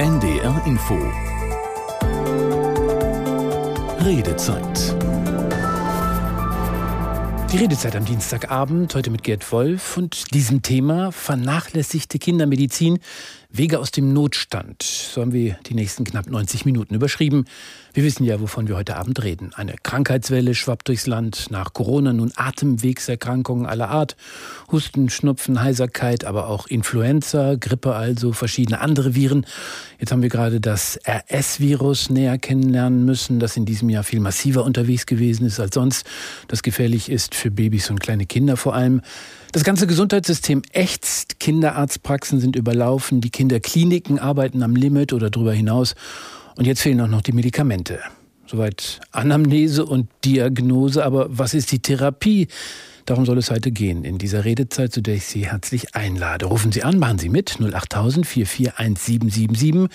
NDR Info. Redezeit. Die Redezeit am Dienstagabend, heute mit Gerd Wolf und diesem Thema vernachlässigte Kindermedizin, Wege aus dem Notstand. So haben wir die nächsten knapp 90 Minuten überschrieben. Wir wissen ja, wovon wir heute Abend reden. Eine Krankheitswelle schwappt durchs Land. Nach Corona nun Atemwegserkrankungen aller Art. Husten, Schnupfen, Heiserkeit, aber auch Influenza, Grippe also, verschiedene andere Viren. Jetzt haben wir gerade das RS-Virus näher kennenlernen müssen, das in diesem Jahr viel massiver unterwegs gewesen ist als sonst. Das gefährlich ist für Babys und kleine Kinder vor allem. Das ganze Gesundheitssystem ächzt, Kinderarztpraxen sind überlaufen, die Kinderkliniken arbeiten am Limit oder darüber hinaus. Und jetzt fehlen auch noch die Medikamente. Soweit Anamnese und Diagnose, aber was ist die Therapie? Darum soll es heute gehen in dieser Redezeit, zu der ich Sie herzlich einlade. Rufen Sie an, machen Sie mit 08000 441777.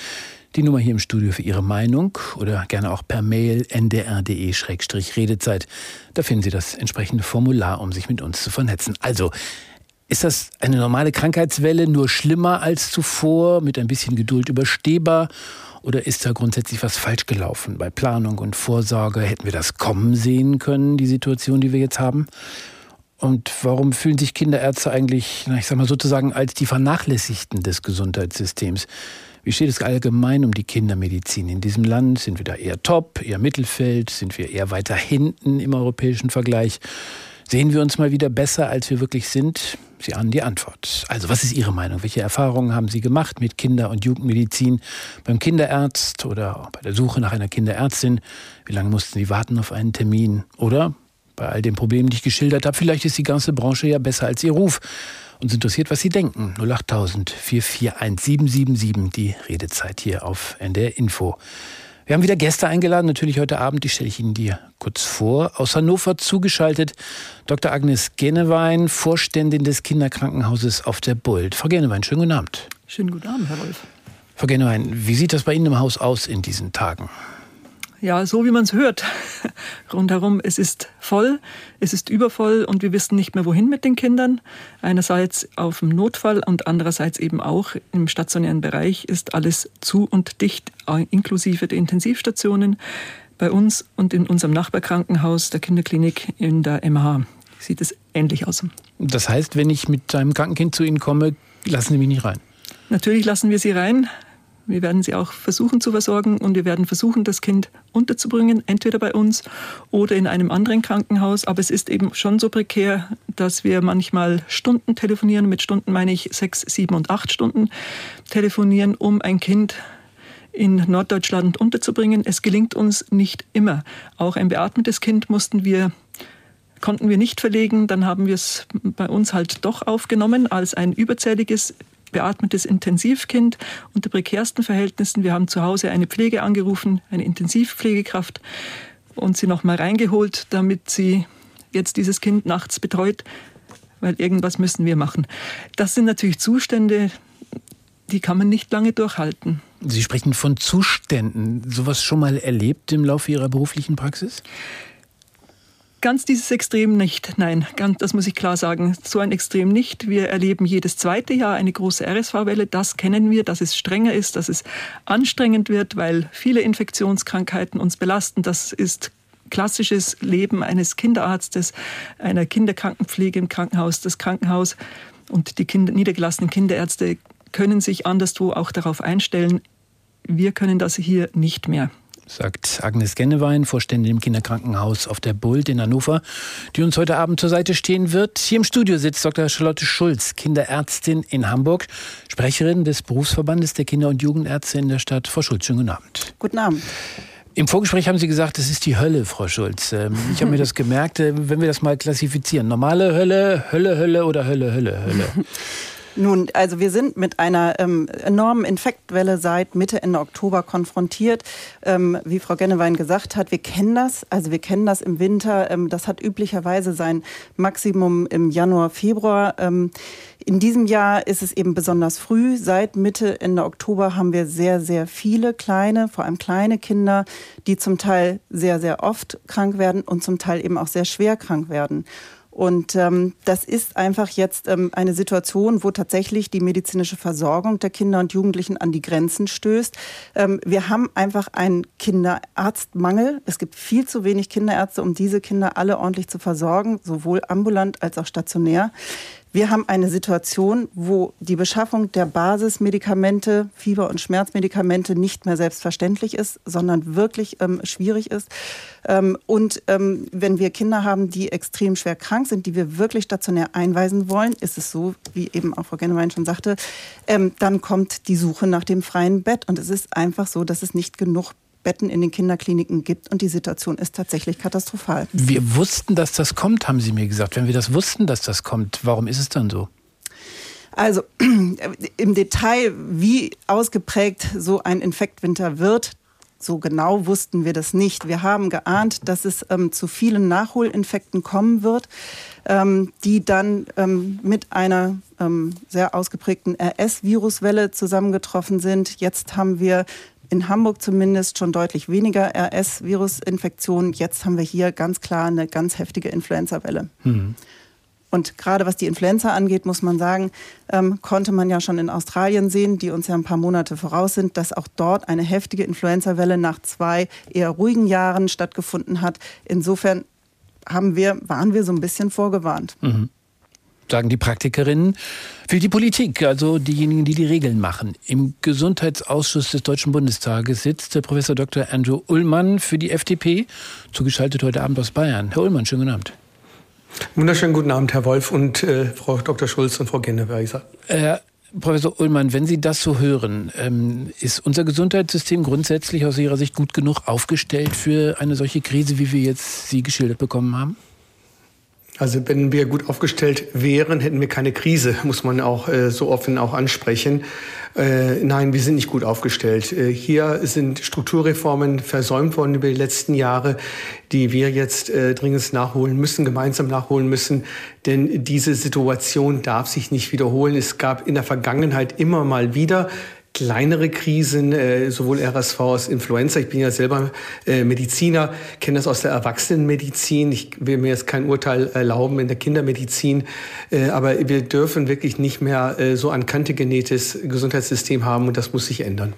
Die Nummer hier im Studio für Ihre Meinung oder gerne auch per Mail ndr.de-redezeit. Da finden Sie das entsprechende Formular, um sich mit uns zu vernetzen. Also, ist das eine normale Krankheitswelle, nur schlimmer als zuvor, mit ein bisschen Geduld überstehbar? Oder ist da grundsätzlich was falsch gelaufen bei Planung und Vorsorge? Hätten wir das kommen sehen können, die Situation, die wir jetzt haben? Und warum fühlen sich Kinderärzte eigentlich, ich sag mal sozusagen, als die Vernachlässigten des Gesundheitssystems? Wie steht es allgemein um die Kindermedizin in diesem Land? Sind wir da eher top, eher Mittelfeld? Sind wir eher weiter hinten im europäischen Vergleich? Sehen wir uns mal wieder besser, als wir wirklich sind? Sie ahnen die Antwort. Also, was ist Ihre Meinung? Welche Erfahrungen haben Sie gemacht mit Kinder- und Jugendmedizin beim Kinderarzt oder bei der Suche nach einer Kinderärztin? Wie lange mussten Sie warten auf einen Termin? Oder bei all den Problemen, die ich geschildert habe, vielleicht ist die ganze Branche ja besser als Ihr Ruf uns interessiert, was Sie denken. 08000 441 die Redezeit hier auf NDR Info. Wir haben wieder Gäste eingeladen, natürlich heute Abend, die stelle ich Ihnen dir kurz vor. Aus Hannover zugeschaltet Dr. Agnes Genewein, Vorständin des Kinderkrankenhauses auf der Buld. Frau Genewein, schönen guten Abend. Schönen guten Abend, Herr Wolf. Frau Genewein, wie sieht das bei Ihnen im Haus aus in diesen Tagen? Ja, so wie man es hört. Rundherum, es ist voll, es ist übervoll und wir wissen nicht mehr, wohin mit den Kindern. Einerseits auf dem Notfall und andererseits eben auch im stationären Bereich ist alles zu und dicht, inklusive der Intensivstationen. Bei uns und in unserem Nachbarkrankenhaus, der Kinderklinik in der MH, sieht es ähnlich aus. Das heißt, wenn ich mit einem Krankenkind zu Ihnen komme, lassen Sie mich nicht rein? Natürlich lassen wir Sie rein. Wir werden sie auch versuchen zu versorgen und wir werden versuchen, das Kind unterzubringen, entweder bei uns oder in einem anderen Krankenhaus. Aber es ist eben schon so prekär, dass wir manchmal Stunden telefonieren. Mit Stunden meine ich sechs, sieben und acht Stunden telefonieren, um ein Kind in Norddeutschland unterzubringen. Es gelingt uns nicht immer. Auch ein beatmetes Kind mussten wir konnten wir nicht verlegen, dann haben wir es bei uns halt doch aufgenommen als ein überzähliges beatmetes Intensivkind unter prekärsten Verhältnissen. Wir haben zu Hause eine Pflege angerufen, eine Intensivpflegekraft und sie noch mal reingeholt, damit sie jetzt dieses Kind nachts betreut, weil irgendwas müssen wir machen. Das sind natürlich Zustände, die kann man nicht lange durchhalten. Sie sprechen von Zuständen. Sowas schon mal erlebt im Laufe Ihrer beruflichen Praxis? Ganz dieses Extrem nicht, nein, ganz, das muss ich klar sagen. So ein Extrem nicht. Wir erleben jedes zweite Jahr eine große RSV-Welle. Das kennen wir, dass es strenger ist, dass es anstrengend wird, weil viele Infektionskrankheiten uns belasten. Das ist klassisches Leben eines Kinderarztes, einer Kinderkrankenpflege im Krankenhaus. Das Krankenhaus und die Kinder, niedergelassenen Kinderärzte können sich anderswo auch darauf einstellen. Wir können das hier nicht mehr sagt Agnes Gennewein, Vorständin im Kinderkrankenhaus auf der Bult in Hannover, die uns heute Abend zur Seite stehen wird. Hier im Studio sitzt Dr. Charlotte Schulz, Kinderärztin in Hamburg, Sprecherin des Berufsverbandes der Kinder- und Jugendärzte in der Stadt. Frau Schulz, schönen guten Abend. Guten Abend. Im Vorgespräch haben Sie gesagt, es ist die Hölle, Frau Schulz. Ähm, ich habe mir das gemerkt, äh, wenn wir das mal klassifizieren. Normale Hölle, Hölle, Hölle oder Hölle, Hölle, Hölle. Nun, also wir sind mit einer ähm, enormen Infektwelle seit Mitte, Ende Oktober konfrontiert. Ähm, wie Frau Gennewein gesagt hat, wir kennen das. Also wir kennen das im Winter. Ähm, das hat üblicherweise sein Maximum im Januar, Februar. Ähm, in diesem Jahr ist es eben besonders früh. Seit Mitte, Ende Oktober haben wir sehr, sehr viele kleine, vor allem kleine Kinder, die zum Teil sehr, sehr oft krank werden und zum Teil eben auch sehr schwer krank werden. Und ähm, das ist einfach jetzt ähm, eine Situation, wo tatsächlich die medizinische Versorgung der Kinder und Jugendlichen an die Grenzen stößt. Ähm, wir haben einfach einen Kinderarztmangel. Es gibt viel zu wenig Kinderärzte, um diese Kinder alle ordentlich zu versorgen, sowohl ambulant als auch stationär. Wir haben eine Situation, wo die Beschaffung der Basismedikamente, Fieber- und Schmerzmedikamente nicht mehr selbstverständlich ist, sondern wirklich ähm, schwierig ist. Ähm, und ähm, wenn wir Kinder haben, die extrem schwer krank sind, die wir wirklich stationär einweisen wollen, ist es so, wie eben auch Frau Gennewein schon sagte, ähm, dann kommt die Suche nach dem freien Bett. Und es ist einfach so, dass es nicht genug Betten in den Kinderkliniken gibt und die Situation ist tatsächlich katastrophal. Wir wussten, dass das kommt, haben Sie mir gesagt. Wenn wir das wussten, dass das kommt, warum ist es dann so? Also im Detail, wie ausgeprägt so ein Infektwinter wird, so genau wussten wir das nicht. Wir haben geahnt, dass es ähm, zu vielen Nachholinfekten kommen wird, ähm, die dann ähm, mit einer ähm, sehr ausgeprägten RS-Viruswelle zusammengetroffen sind. Jetzt haben wir in Hamburg zumindest schon deutlich weniger RS-Virusinfektionen. Jetzt haben wir hier ganz klar eine ganz heftige Influenza-Welle. Mhm. Und gerade was die Influenza angeht, muss man sagen, ähm, konnte man ja schon in Australien sehen, die uns ja ein paar Monate voraus sind, dass auch dort eine heftige Influenza-Welle nach zwei eher ruhigen Jahren stattgefunden hat. Insofern haben wir, waren wir so ein bisschen vorgewarnt. Mhm sagen die Praktikerinnen, für die Politik, also diejenigen, die die Regeln machen. Im Gesundheitsausschuss des Deutschen Bundestages sitzt der Professor Dr. Andrew Ullmann für die FDP, zugeschaltet heute Abend aus Bayern. Herr Ullmann, schönen guten Abend. Wunderschönen guten Abend, Herr Wolf und äh, Frau Dr. Schulz und Frau Genneweiser. Herr Professor Ullmann, wenn Sie das so hören, ähm, ist unser Gesundheitssystem grundsätzlich aus Ihrer Sicht gut genug aufgestellt für eine solche Krise, wie wir jetzt sie geschildert bekommen haben? Also wenn wir gut aufgestellt wären, hätten wir keine Krise, muss man auch äh, so offen auch ansprechen. Äh, nein, wir sind nicht gut aufgestellt. Äh, hier sind Strukturreformen versäumt worden über die letzten Jahre, die wir jetzt äh, dringend nachholen müssen, gemeinsam nachholen müssen. Denn diese Situation darf sich nicht wiederholen. Es gab in der Vergangenheit immer mal wieder kleinere Krisen, äh, sowohl RSV als Influenza. Ich bin ja selber äh, Mediziner, kenne das aus der Erwachsenenmedizin. Ich will mir jetzt kein Urteil erlauben in der Kindermedizin, äh, aber wir dürfen wirklich nicht mehr so an Kante genähtes Gesundheitssystem haben und das muss sich ändern.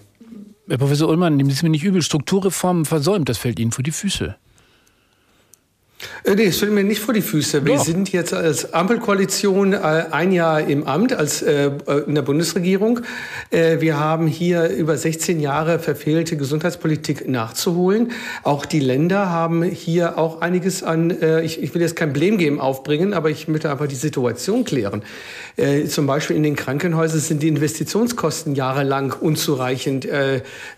Herr Professor Ullmann, nehmen Sie es mir nicht übel, Strukturreformen versäumt, das fällt Ihnen vor die Füße. Äh, nee, es fällt mir nicht vor die Füße. Wir Doch. sind jetzt als Ampelkoalition äh, ein Jahr im Amt als äh, in der Bundesregierung. wir haben hier über 16 Jahre verfehlte Gesundheitspolitik nachzuholen. Auch die Länder haben hier auch einiges an, ich, ich will jetzt kein Blame Game aufbringen, aber ich möchte einfach die Situation klären. zum Beispiel in den Krankenhäusern sind die Investitionskosten jahrelang unzureichend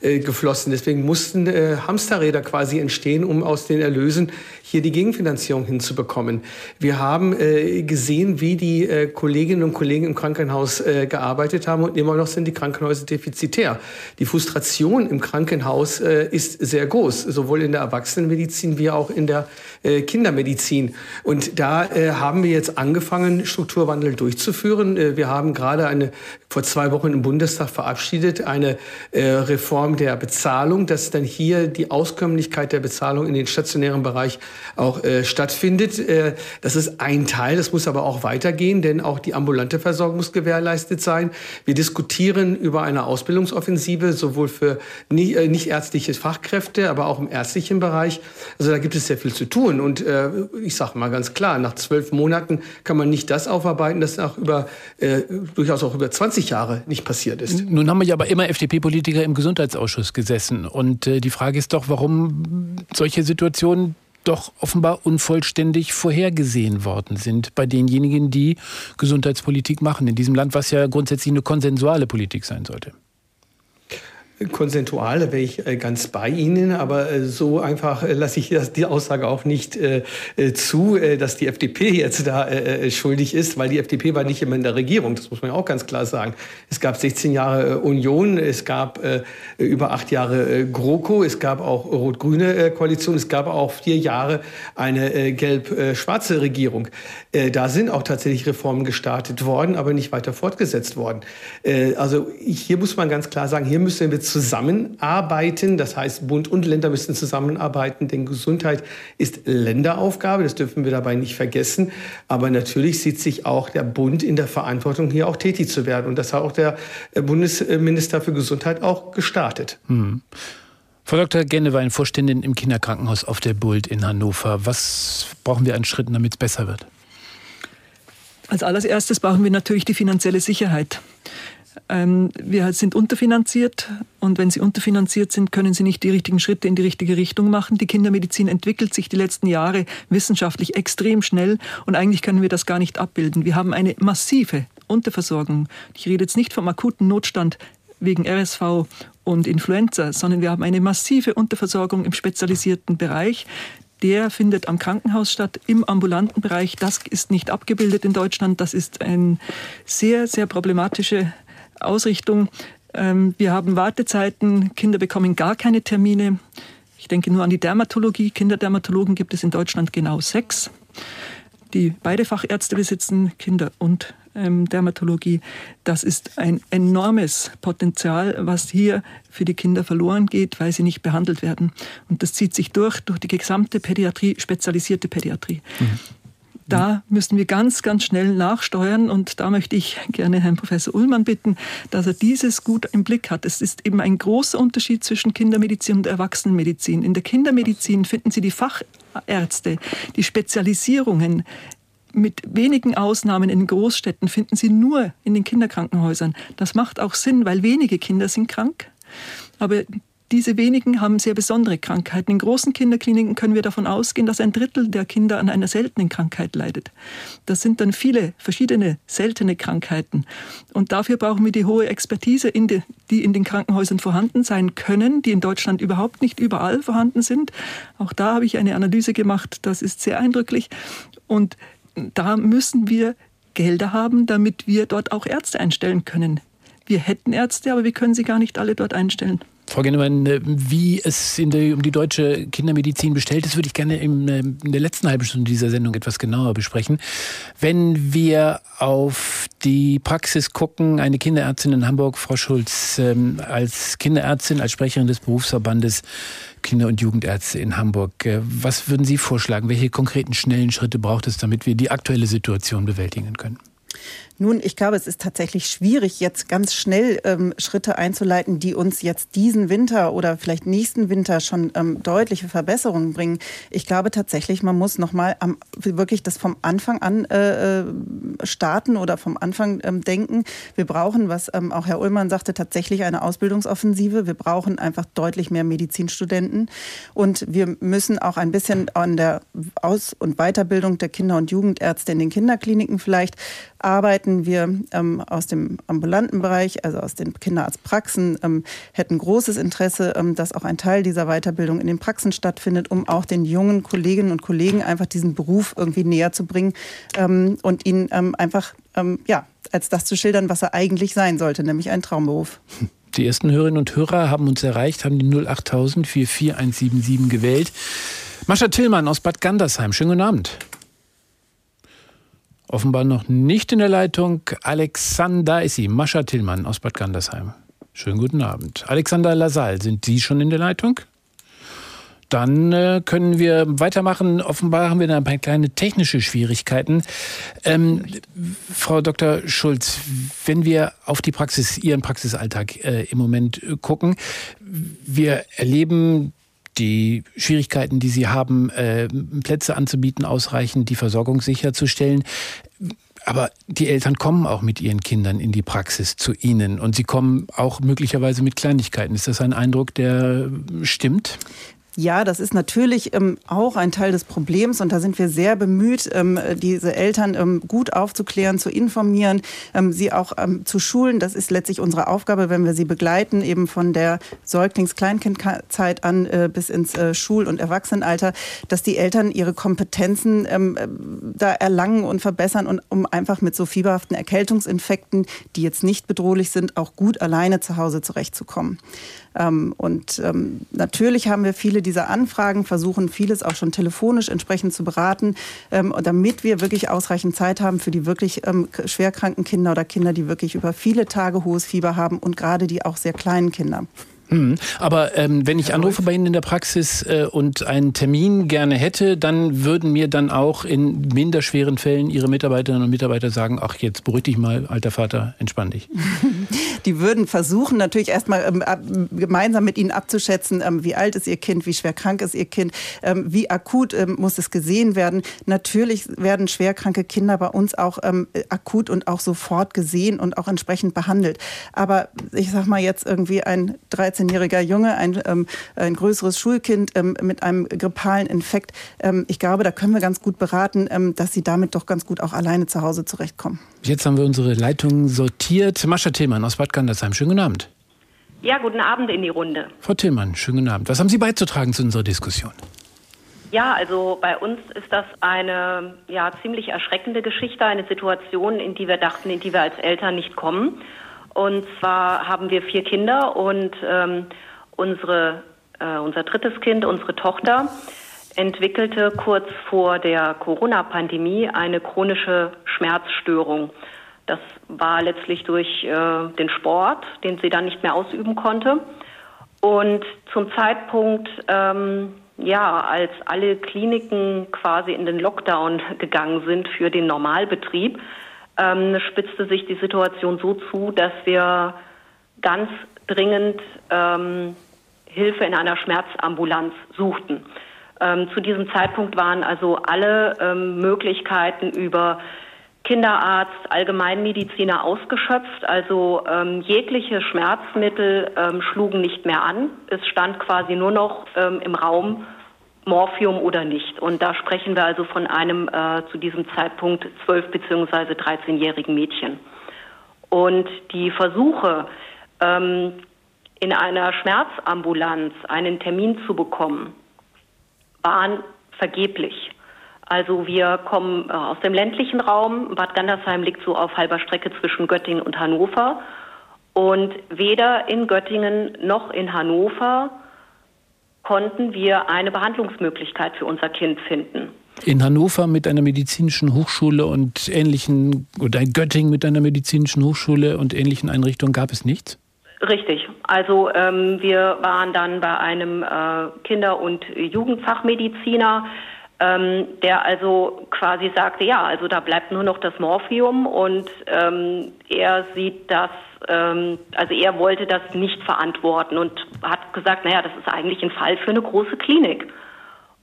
geflossen. Deswegen mussten Hamsterräder quasi entstehen, um aus den Erlösen hier die Gegenfinanzierung hinzubekommen. Wir haben äh, gesehen, wie die äh, Kolleginnen und Kollegen im Krankenhaus äh, gearbeitet haben und immer noch sind die Krankenhäuser defizitär. Die Frustration im Krankenhaus äh, ist sehr groß, sowohl in der Erwachsenenmedizin wie auch in der äh, Kindermedizin. Und da äh, haben wir jetzt angefangen, Strukturwandel durchzuführen. Wir haben gerade eine vor zwei Wochen im Bundestag verabschiedet eine Reform der Bezahlung, dass dann hier die Auskömmlichkeit der Bezahlung in den stationären Bereich auch äh, stattfindet. Äh, das ist ein Teil, das muss aber auch weitergehen, denn auch die ambulante Versorgung muss gewährleistet sein. Wir diskutieren über eine Ausbildungsoffensive, sowohl für nicht, äh, nicht ärztliche Fachkräfte, aber auch im ärztlichen Bereich. Also da gibt es sehr viel zu tun. Und äh, ich sage mal ganz klar, nach zwölf Monaten kann man nicht das aufarbeiten, das auch über, äh, durchaus auch über 20 Jahre nicht passiert ist. Nun haben wir ja aber immer FDP-Politiker im Gesundheitsausschuss gesessen. Und äh, die Frage ist doch, warum solche Situationen doch offenbar unvollständig vorhergesehen worden sind bei denjenigen, die Gesundheitspolitik machen in diesem Land, was ja grundsätzlich eine konsensuale Politik sein sollte. Konsentual, da wäre ich äh, ganz bei Ihnen, aber äh, so einfach äh, lasse ich die Aussage auch nicht zu, dass die FDP jetzt da schuldig ist, weil die FDP war nicht immer in der Regierung, das muss man ja auch ganz klar sagen. Es gab 16 Jahre Union, es gab über acht Jahre GroKo, es gab auch rot-grüne Koalition, es gab auch vier Jahre eine gelb-schwarze Regierung. Da sind auch tatsächlich Reformen gestartet worden, aber nicht weiter fortgesetzt worden. Also hier muss man ganz klar sagen, hier müssen wir zusammenarbeiten. Das heißt, Bund und Länder müssen zusammenarbeiten, denn Gesundheit ist Länderaufgabe. Das dürfen wir dabei nicht vergessen. Aber natürlich sieht sich auch der Bund in der Verantwortung, hier auch tätig zu werden. Und das hat auch der äh, Bundesminister für Gesundheit auch gestartet. Hm. Frau Dr. Gennewein, Vorständin im Kinderkrankenhaus auf der Bult in Hannover. Was brauchen wir an Schritten, damit es besser wird? Als allererstes brauchen wir natürlich die finanzielle Sicherheit. Ähm, wir sind unterfinanziert und wenn Sie unterfinanziert sind, können Sie nicht die richtigen Schritte in die richtige Richtung machen. Die Kindermedizin entwickelt sich die letzten Jahre wissenschaftlich extrem schnell und eigentlich können wir das gar nicht abbilden. Wir haben eine massive Unterversorgung. Ich rede jetzt nicht vom akuten Notstand wegen RSV und Influenza, sondern wir haben eine massive Unterversorgung im spezialisierten Bereich. Der findet am Krankenhaus statt, im ambulanten Bereich. Das ist nicht abgebildet in Deutschland. Das ist eine sehr, sehr problematische Ausrichtung. Ähm, wir haben Wartezeiten. Kinder bekommen gar keine Termine. Ich denke nur an die Dermatologie. Kinderdermatologen gibt es in Deutschland genau sechs die beide Fachärzte besitzen, Kinder- und ähm, Dermatologie. Das ist ein enormes Potenzial, was hier für die Kinder verloren geht, weil sie nicht behandelt werden. Und das zieht sich durch, durch die gesamte Pädiatrie, spezialisierte Pädiatrie. Mhm. Da müssen wir ganz, ganz schnell nachsteuern und da möchte ich gerne Herrn Professor Ullmann bitten, dass er dieses gut im Blick hat. Es ist eben ein großer Unterschied zwischen Kindermedizin und Erwachsenenmedizin. In der Kindermedizin finden Sie die Fachärzte, die Spezialisierungen mit wenigen Ausnahmen in Großstädten finden Sie nur in den Kinderkrankenhäusern. Das macht auch Sinn, weil wenige Kinder sind krank. Aber diese wenigen haben sehr besondere Krankheiten. In großen Kinderkliniken können wir davon ausgehen, dass ein Drittel der Kinder an einer seltenen Krankheit leidet. Das sind dann viele verschiedene seltene Krankheiten. Und dafür brauchen wir die hohe Expertise, in die, die in den Krankenhäusern vorhanden sein können, die in Deutschland überhaupt nicht überall vorhanden sind. Auch da habe ich eine Analyse gemacht, das ist sehr eindrücklich. Und da müssen wir Gelder haben, damit wir dort auch Ärzte einstellen können. Wir hätten Ärzte, aber wir können sie gar nicht alle dort einstellen. Frau Gennemann, äh, wie es der, um die deutsche Kindermedizin bestellt ist, würde ich gerne in, äh, in der letzten halben Stunde dieser Sendung etwas genauer besprechen. Wenn wir auf die Praxis gucken, eine Kinderärztin in Hamburg, Frau Schulz, ähm, als Kinderärztin, als Sprecherin des Berufsverbandes Kinder- und Jugendärzte in Hamburg, äh, was würden Sie vorschlagen? Welche konkreten, schnellen Schritte braucht es, damit wir die aktuelle Situation bewältigen können? Nun, ich glaube, es ist tatsächlich schwierig, jetzt ganz schnell ähm, Schritte einzuleiten, die uns jetzt diesen Winter oder vielleicht nächsten Winter schon ähm, deutliche Verbesserungen bringen. Ich glaube tatsächlich, man muss nochmal wirklich das vom Anfang an äh, äh, starten oder vom Anfang ähm, denken. Wir brauchen, was ähm, auch Herr Ullmann sagte, tatsächlich eine Ausbildungsoffensive. Wir brauchen einfach deutlich mehr Medizinstudenten und wir müssen auch ein bisschen an der Aus- und Weiterbildung der Kinder- und Jugendärzte in den Kinderkliniken vielleicht arbeiten. Wir ähm, aus dem ambulanten Bereich, also aus den Kinderarztpraxen, ähm, hätten großes Interesse, ähm, dass auch ein Teil dieser Weiterbildung in den Praxen stattfindet, um auch den jungen Kolleginnen und Kollegen einfach diesen Beruf irgendwie näher zu bringen ähm, und ihnen ähm, einfach ähm, ja, als das zu schildern, was er eigentlich sein sollte, nämlich ein Traumberuf. Die ersten Hörerinnen und Hörer haben uns erreicht, haben die 08000 44177 gewählt. Mascha Tillmann aus Bad Gandersheim, schönen guten Abend. Offenbar noch nicht in der Leitung. Alexander ist sie, Mascha Tillmann aus Bad Gandersheim. Schönen guten Abend. Alexander Lasal, sind Sie schon in der Leitung? Dann äh, können wir weitermachen. Offenbar haben wir da ein paar kleine technische Schwierigkeiten. Ähm, Frau Dr. Schulz, wenn wir auf die Praxis, Ihren Praxisalltag äh, im Moment äh, gucken, wir erleben die Schwierigkeiten, die Sie haben, äh, Plätze anzubieten, ausreichend die Versorgung sicherzustellen. Aber die Eltern kommen auch mit ihren Kindern in die Praxis zu Ihnen und sie kommen auch möglicherweise mit Kleinigkeiten. Ist das ein Eindruck, der stimmt? Ja, das ist natürlich ähm, auch ein Teil des Problems und da sind wir sehr bemüht, ähm, diese Eltern ähm, gut aufzuklären, zu informieren, ähm, sie auch ähm, zu schulen. Das ist letztlich unsere Aufgabe, wenn wir sie begleiten, eben von der Säuglings-Kleinkindzeit an äh, bis ins äh, Schul- und Erwachsenenalter, dass die Eltern ihre Kompetenzen ähm, da erlangen und verbessern und um einfach mit so fieberhaften Erkältungsinfekten, die jetzt nicht bedrohlich sind, auch gut alleine zu Hause zurechtzukommen. Ähm, und ähm, natürlich haben wir viele dieser Anfragen, versuchen vieles auch schon telefonisch entsprechend zu beraten, ähm, damit wir wirklich ausreichend Zeit haben für die wirklich schwerkranken Kinder oder Kinder, die wirklich über viele Tage hohes Fieber haben und gerade die auch sehr kleinen Kinder. Hm. Aber ähm, wenn ich anrufe bei Ihnen in der Praxis äh, und einen Termin gerne hätte, dann würden mir dann auch in minder schweren Fällen Ihre Mitarbeiterinnen und Mitarbeiter sagen, ach jetzt beruhig dich mal, alter Vater, entspann dich. Die würden versuchen natürlich erstmal ähm, gemeinsam mit Ihnen abzuschätzen, ähm, wie alt ist Ihr Kind, wie schwer krank ist Ihr Kind, ähm, wie akut ähm, muss es gesehen werden. Natürlich werden schwerkranke Kinder bei uns auch ähm, akut und auch sofort gesehen und auch entsprechend behandelt. Aber ich sag mal jetzt irgendwie ein 13 13-jähriger Junge, ein, ähm, ein größeres Schulkind ähm, mit einem grippalen Infekt. Ähm, ich glaube, da können wir ganz gut beraten, ähm, dass sie damit doch ganz gut auch alleine zu Hause zurechtkommen. Jetzt haben wir unsere Leitungen sortiert. Mascha Tillmann aus Bad Gandersheim, schönen guten Abend. Ja, guten Abend in die Runde. Frau Tillmann, schönen guten Abend. Was haben Sie beizutragen zu unserer Diskussion? Ja, also bei uns ist das eine ja, ziemlich erschreckende Geschichte, eine Situation, in die wir dachten, in die wir als Eltern nicht kommen. Und zwar haben wir vier Kinder und ähm, unsere, äh, unser drittes Kind, unsere Tochter, entwickelte kurz vor der Corona-Pandemie eine chronische Schmerzstörung. Das war letztlich durch äh, den Sport, den sie dann nicht mehr ausüben konnte. Und zum Zeitpunkt, ähm, ja, als alle Kliniken quasi in den Lockdown gegangen sind für den Normalbetrieb, ähm, spitzte sich die Situation so zu, dass wir ganz dringend ähm, Hilfe in einer Schmerzambulanz suchten. Ähm, zu diesem Zeitpunkt waren also alle ähm, Möglichkeiten über Kinderarzt, Allgemeinmediziner ausgeschöpft. Also ähm, jegliche Schmerzmittel ähm, schlugen nicht mehr an. Es stand quasi nur noch ähm, im Raum, Morphium oder nicht. Und da sprechen wir also von einem äh, zu diesem Zeitpunkt 12- bzw. 13-jährigen Mädchen. Und die Versuche, ähm, in einer Schmerzambulanz einen Termin zu bekommen, waren vergeblich. Also wir kommen äh, aus dem ländlichen Raum. Bad Gandersheim liegt so auf halber Strecke zwischen Göttingen und Hannover. Und weder in Göttingen noch in Hannover konnten wir eine Behandlungsmöglichkeit für unser Kind finden. In Hannover mit einer medizinischen Hochschule und ähnlichen, oder in Göttingen mit einer medizinischen Hochschule und ähnlichen Einrichtungen gab es nichts? Richtig. Also ähm, wir waren dann bei einem äh, Kinder- und Jugendfachmediziner, ähm, der also quasi sagte, ja, also da bleibt nur noch das Morphium und ähm, er sieht das ähm, also er wollte das nicht verantworten und hat gesagt, naja, das ist eigentlich ein Fall für eine große Klinik.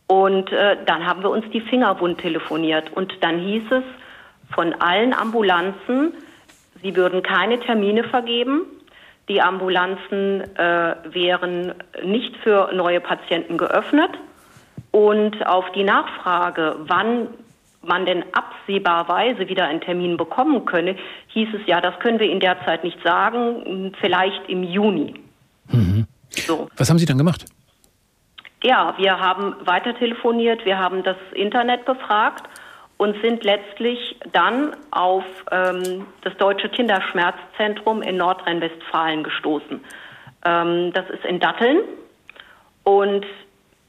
Und äh, dann haben wir uns die Finger wund telefoniert und dann hieß es von allen Ambulanzen, sie würden keine Termine vergeben. Die Ambulanzen äh, wären nicht für neue Patienten geöffnet. Und auf die Nachfrage, wann man denn absehbarweise wieder einen Termin bekommen könne, hieß es ja, das können wir in der Zeit nicht sagen, vielleicht im Juni. Mhm. So. Was haben Sie dann gemacht? Ja, wir haben weiter telefoniert, wir haben das Internet befragt und sind letztlich dann auf ähm, das Deutsche Kinderschmerzzentrum in Nordrhein-Westfalen gestoßen. Ähm, das ist in Datteln und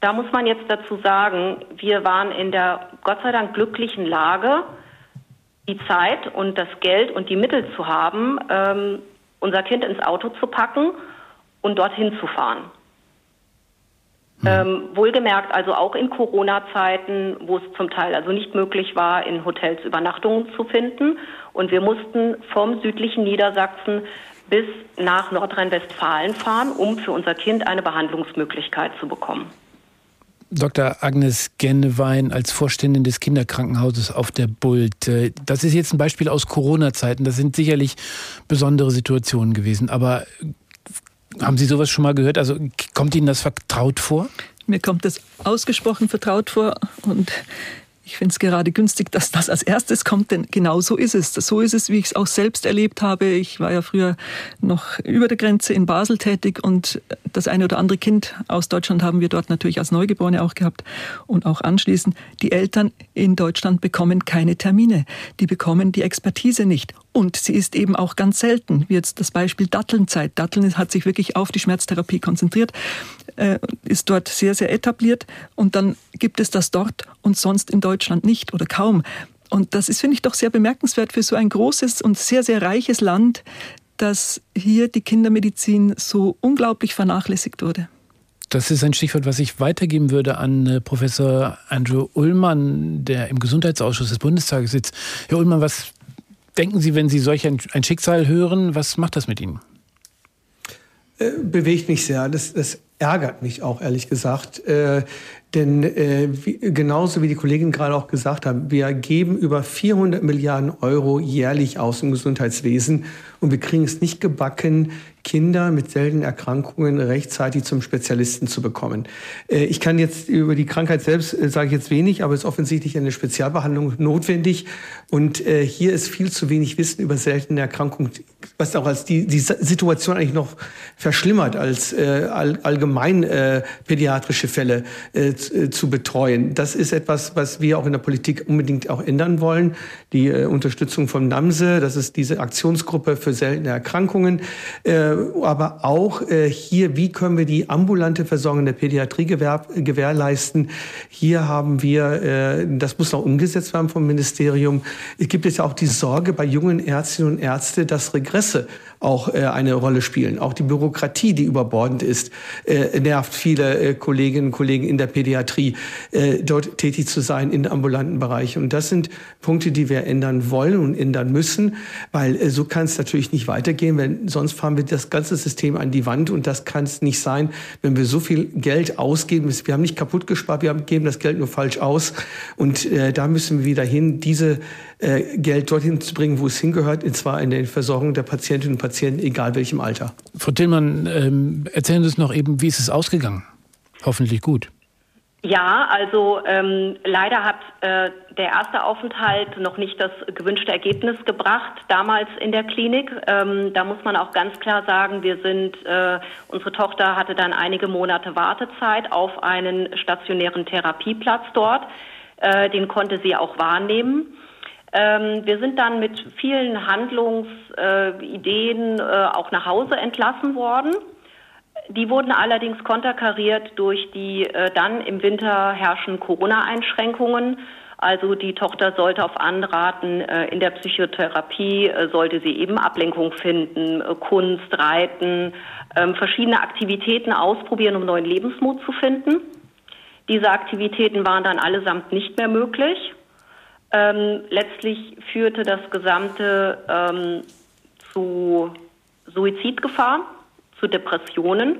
da muss man jetzt dazu sagen, wir waren in der Gott sei Dank glücklichen Lage, die Zeit und das Geld und die Mittel zu haben, ähm, unser Kind ins Auto zu packen und dorthin zu fahren. Mhm. Ähm, wohlgemerkt, also auch in Corona-Zeiten, wo es zum Teil also nicht möglich war, in Hotels Übernachtungen zu finden. Und wir mussten vom südlichen Niedersachsen bis nach Nordrhein-Westfalen fahren, um für unser Kind eine Behandlungsmöglichkeit zu bekommen. Dr. Agnes Gennewein als Vorständin des Kinderkrankenhauses auf der Bult. Äh, das ist jetzt ein Beispiel aus Corona-Zeiten. Das sind sicherlich besondere Situationen gewesen. Aber äh, haben Sie sowas schon mal gehört? Also kommt Ihnen das vertraut vor? Mir kommt das ausgesprochen vertraut vor und ich finde es gerade günstig, dass das als erstes kommt, denn genau so ist es. So ist es, wie ich es auch selbst erlebt habe. Ich war ja früher noch über der Grenze in Basel tätig und das eine oder andere Kind aus Deutschland haben wir dort natürlich als Neugeborene auch gehabt und auch anschließend. Die Eltern in Deutschland bekommen keine Termine. Die bekommen die Expertise nicht. Und sie ist eben auch ganz selten, wie jetzt das Beispiel Dattelnzeit. Datteln hat sich wirklich auf die Schmerztherapie konzentriert, äh, ist dort sehr, sehr etabliert. Und dann gibt es das dort und sonst in Deutschland nicht oder kaum. Und das ist, finde ich, doch sehr bemerkenswert für so ein großes und sehr, sehr reiches Land, dass hier die Kindermedizin so unglaublich vernachlässigt wurde. Das ist ein Stichwort, was ich weitergeben würde an äh, Professor Andrew Ullmann, der im Gesundheitsausschuss des Bundestages sitzt. Herr Ullmann, was denken Sie, wenn Sie solch ein, ein Schicksal hören? Was macht das mit Ihnen? Äh, bewegt mich sehr. Das, das ärgert mich auch, ehrlich gesagt. Äh, denn äh, wie, genauso wie die Kollegin gerade auch gesagt hat, wir geben über 400 Milliarden Euro jährlich aus im Gesundheitswesen und wir kriegen es nicht gebacken, Kinder mit seltenen Erkrankungen rechtzeitig zum Spezialisten zu bekommen. Äh, ich kann jetzt über die Krankheit selbst äh, sage ich jetzt wenig, aber es ist offensichtlich eine Spezialbehandlung notwendig. Und äh, hier ist viel zu wenig Wissen über seltene Erkrankungen, was auch die, die Situation eigentlich noch verschlimmert, als allgemein pädiatrische Fälle zu betreuen. Das ist etwas, was wir auch in der Politik unbedingt auch ändern wollen. Die Unterstützung von NAMSE, das ist diese Aktionsgruppe für seltene Erkrankungen aber auch äh, hier, wie können wir die ambulante Versorgung der Pädiatrie gewährleisten. Hier haben wir, äh, das muss noch umgesetzt werden vom Ministerium, gibt es ja auch die Sorge bei jungen Ärztinnen und Ärzten, dass Regresse auch äh, eine Rolle spielen. Auch die Bürokratie, die überbordend ist, äh, nervt viele äh, Kolleginnen und Kollegen in der Pädiatrie, dort tätig zu sein in ambulanten Bereich. Und das sind Punkte, die wir ändern wollen und ändern müssen, weil so kann es natürlich nicht weitergehen, wenn sonst fahren wir das ganze System an die Wand und das kann es nicht sein, wenn wir so viel Geld ausgeben. Wir haben nicht kaputt gespart, wir geben das Geld nur falsch aus und da müssen wir wieder hin, diese Geld dorthin zu bringen, wo es hingehört, und zwar in der Versorgung der Patientinnen und Patienten, egal welchem Alter. Frau Tillmann, ähm, erzählen Sie uns noch eben, wie ist es ausgegangen? Hoffentlich gut. Ja, also ähm, leider hat äh, der erste Aufenthalt noch nicht das gewünschte Ergebnis gebracht, damals in der Klinik. Ähm, da muss man auch ganz klar sagen, wir sind, äh, unsere Tochter hatte dann einige Monate Wartezeit auf einen stationären Therapieplatz dort. Äh, den konnte sie auch wahrnehmen. Ähm, wir sind dann mit vielen Handlungsideen äh, auch nach Hause entlassen worden. Die wurden allerdings konterkariert durch die äh, dann im Winter herrschenden Corona-Einschränkungen. Also die Tochter sollte auf Anraten äh, in der Psychotherapie, äh, sollte sie eben Ablenkung finden, äh, Kunst, Reiten, ähm, verschiedene Aktivitäten ausprobieren, um neuen Lebensmut zu finden. Diese Aktivitäten waren dann allesamt nicht mehr möglich. Ähm, letztlich führte das Gesamte ähm, zu Suizidgefahr, zu Depressionen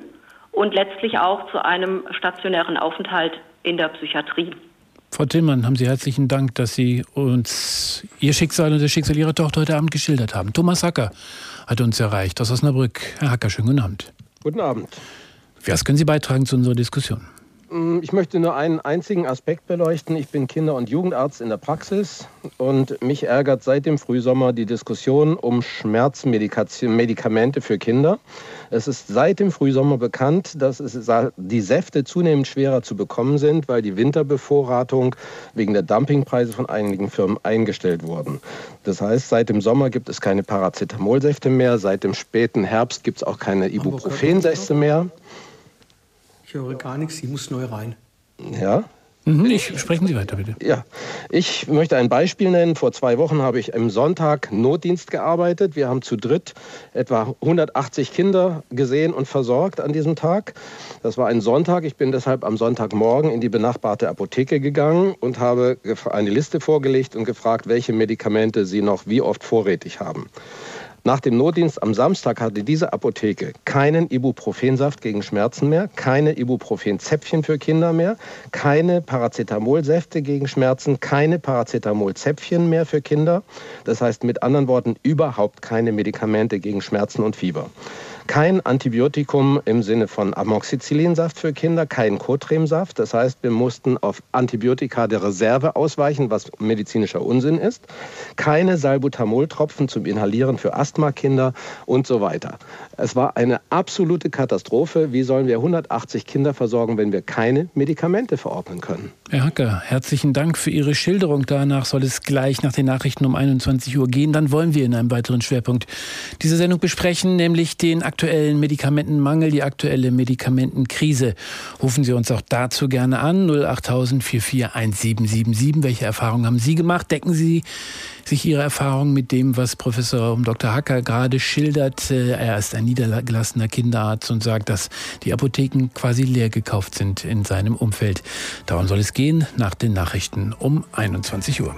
und letztlich auch zu einem stationären Aufenthalt in der Psychiatrie. Frau Tillmann, haben Sie herzlichen Dank, dass Sie uns Ihr Schicksal und das Schicksal Ihrer Tochter heute Abend geschildert haben. Thomas Hacker hat uns erreicht aus Osnabrück. Herr Hacker, schönen guten Abend. Guten Abend. Was können Sie beitragen zu unserer Diskussion? Mm, ich möchte nur einen einzigen Aspekt beleuchten. Ich bin Kinder- und Jugendarzt in der Praxis und mich ärgert seit dem Frühsommer die Diskussion um Schmerzmedikamente für Kinder. Es ist seit dem Frühsommer bekannt, dass die Säfte zunehmend schwerer zu bekommen sind, weil die Winterbevorratung wegen der Dumpingpreise von einigen Firmen eingestellt wurden. Das heißt, seit dem Sommer gibt es keine Paracetamolsäfte mehr, seit dem späten Herbst gibt es auch keine Ibuprofensäfte mehr. Ich höre gar nichts, sie muss neu rein. Ja? Mhm, ich, sprechen Sie weiter, bitte. Ja, ich möchte ein Beispiel nennen. Vor zwei Wochen habe ich am Sonntag Notdienst gearbeitet. Wir haben zu dritt etwa 180 Kinder gesehen und versorgt an diesem Tag. Das war ein Sonntag. Ich bin deshalb am Sonntagmorgen in die benachbarte Apotheke gegangen und habe eine Liste vorgelegt und gefragt, welche Medikamente sie noch wie oft vorrätig haben. Nach dem Notdienst am Samstag hatte diese Apotheke keinen Ibuprofensaft gegen Schmerzen mehr, keine Ibuprofenzäpfchen für Kinder mehr, keine Paracetamolsäfte gegen Schmerzen, keine Paracetamolzäpfchen mehr für Kinder. Das heißt mit anderen Worten überhaupt keine Medikamente gegen Schmerzen und Fieber. Kein Antibiotikum im Sinne von Amoxicillinsaft für Kinder, kein Cotremsaft. Das heißt, wir mussten auf Antibiotika der Reserve ausweichen, was medizinischer Unsinn ist. Keine Salbutamoltropfen zum Inhalieren für Asthmakinder und so weiter. Es war eine absolute Katastrophe. Wie sollen wir 180 Kinder versorgen, wenn wir keine Medikamente verordnen können? Herr Hacker, herzlichen Dank für Ihre Schilderung. Danach soll es gleich nach den Nachrichten um 21 Uhr gehen. Dann wollen wir in einem weiteren Schwerpunkt diese Sendung besprechen, nämlich den aktuellen Medikamentenmangel, die aktuelle Medikamentenkrise. Rufen Sie uns auch dazu gerne an 08000 441777. Welche Erfahrungen haben Sie gemacht? Decken Sie sich Ihre Erfahrungen mit dem, was Professor Dr. Hacker gerade schildert. Äh, er ist ein niedergelassener Kinderarzt und sagt, dass die Apotheken quasi leer gekauft sind in seinem Umfeld. Darum soll es gehen nach den Nachrichten um 21 Uhr.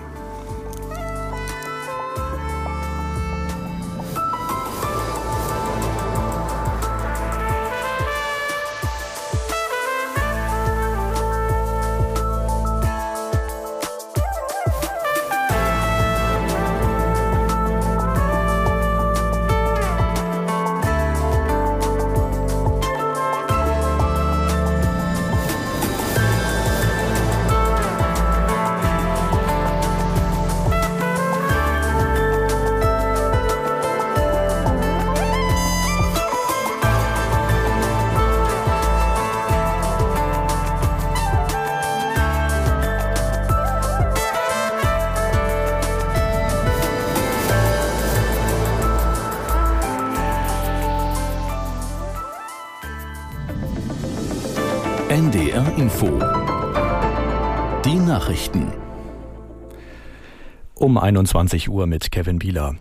21 Uhr mit Kevin Bieler.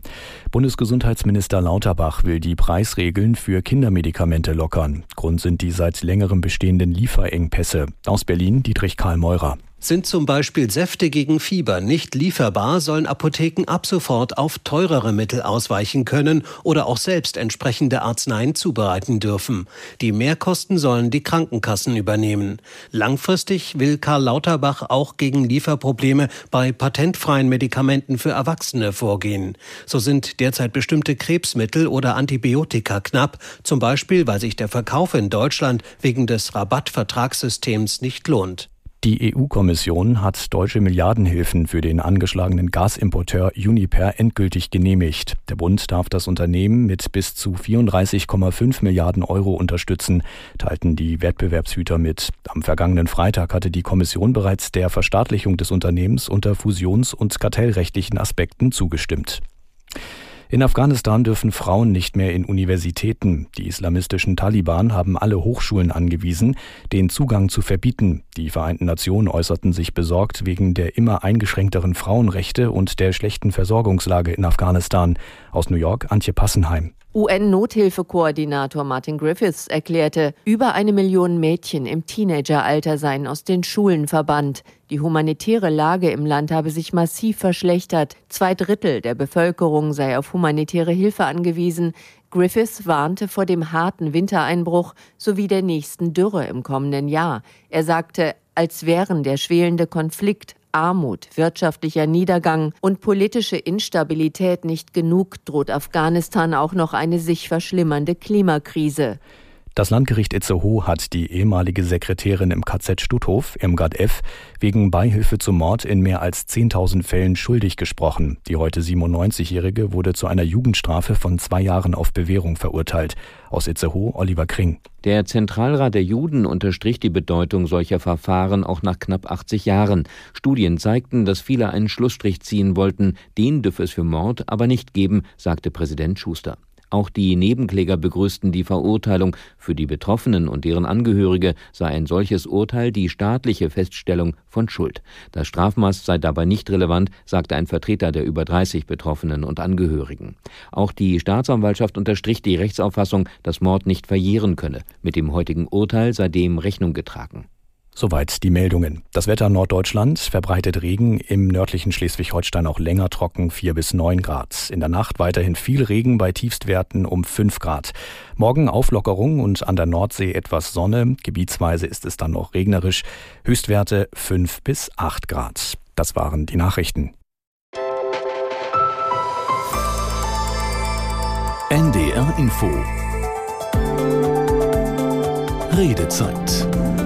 Bundesgesundheitsminister Lauterbach will die Preisregeln für Kindermedikamente lockern. Grund sind die seit längerem bestehenden Lieferengpässe. Aus Berlin Dietrich Karl Meurer. Sind zum Beispiel Säfte gegen Fieber nicht lieferbar, sollen Apotheken ab sofort auf teurere Mittel ausweichen können oder auch selbst entsprechende Arzneien zubereiten dürfen. Die Mehrkosten sollen die Krankenkassen übernehmen. Langfristig will Karl Lauterbach auch gegen Lieferprobleme bei patentfreien Medikamenten für Erwachsene vorgehen. So sind derzeit bestimmte Krebsmittel oder Antibiotika knapp, zum Beispiel weil sich der Verkauf in Deutschland wegen des Rabattvertragssystems nicht lohnt. Die EU-Kommission hat deutsche Milliardenhilfen für den angeschlagenen Gasimporteur Uniper endgültig genehmigt. Der Bund darf das Unternehmen mit bis zu 34,5 Milliarden Euro unterstützen, teilten die Wettbewerbshüter mit. Am vergangenen Freitag hatte die Kommission bereits der Verstaatlichung des Unternehmens unter fusions- und kartellrechtlichen Aspekten zugestimmt. In Afghanistan dürfen Frauen nicht mehr in Universitäten. Die islamistischen Taliban haben alle Hochschulen angewiesen, den Zugang zu verbieten. Die Vereinten Nationen äußerten sich besorgt wegen der immer eingeschränkteren Frauenrechte und der schlechten Versorgungslage in Afghanistan. Aus New York Antje Passenheim. UN-Nothilfekoordinator Martin Griffiths erklärte, über eine Million Mädchen im Teenageralter seien aus den Schulen verbannt. Die humanitäre Lage im Land habe sich massiv verschlechtert. Zwei Drittel der Bevölkerung sei auf humanitäre Hilfe angewiesen. Griffiths warnte vor dem harten Wintereinbruch sowie der nächsten Dürre im kommenden Jahr. Er sagte, als wären der schwelende Konflikt Armut, wirtschaftlicher Niedergang und politische Instabilität nicht genug, droht Afghanistan auch noch eine sich verschlimmernde Klimakrise. Das Landgericht Itzehoe hat die ehemalige Sekretärin im KZ Stutthof, Irmgard F., wegen Beihilfe zum Mord in mehr als 10.000 Fällen schuldig gesprochen. Die heute 97-Jährige wurde zu einer Jugendstrafe von zwei Jahren auf Bewährung verurteilt. Aus Itzehoe, Oliver Kring. Der Zentralrat der Juden unterstrich die Bedeutung solcher Verfahren auch nach knapp 80 Jahren. Studien zeigten, dass viele einen Schlussstrich ziehen wollten. Den dürfe es für Mord aber nicht geben, sagte Präsident Schuster. Auch die Nebenkläger begrüßten die Verurteilung. Für die Betroffenen und deren Angehörige sei ein solches Urteil die staatliche Feststellung von Schuld. Das Strafmaß sei dabei nicht relevant, sagte ein Vertreter der über 30 Betroffenen und Angehörigen. Auch die Staatsanwaltschaft unterstrich die Rechtsauffassung, dass Mord nicht verjähren könne. Mit dem heutigen Urteil sei dem Rechnung getragen. Soweit die Meldungen. Das Wetter Norddeutschland verbreitet Regen, im nördlichen Schleswig-Holstein auch länger trocken, 4 bis 9 Grad. In der Nacht weiterhin viel Regen bei Tiefstwerten um 5 Grad. Morgen Auflockerung und an der Nordsee etwas Sonne. Gebietsweise ist es dann noch regnerisch. Höchstwerte 5 bis 8 Grad. Das waren die Nachrichten. NDR Info Redezeit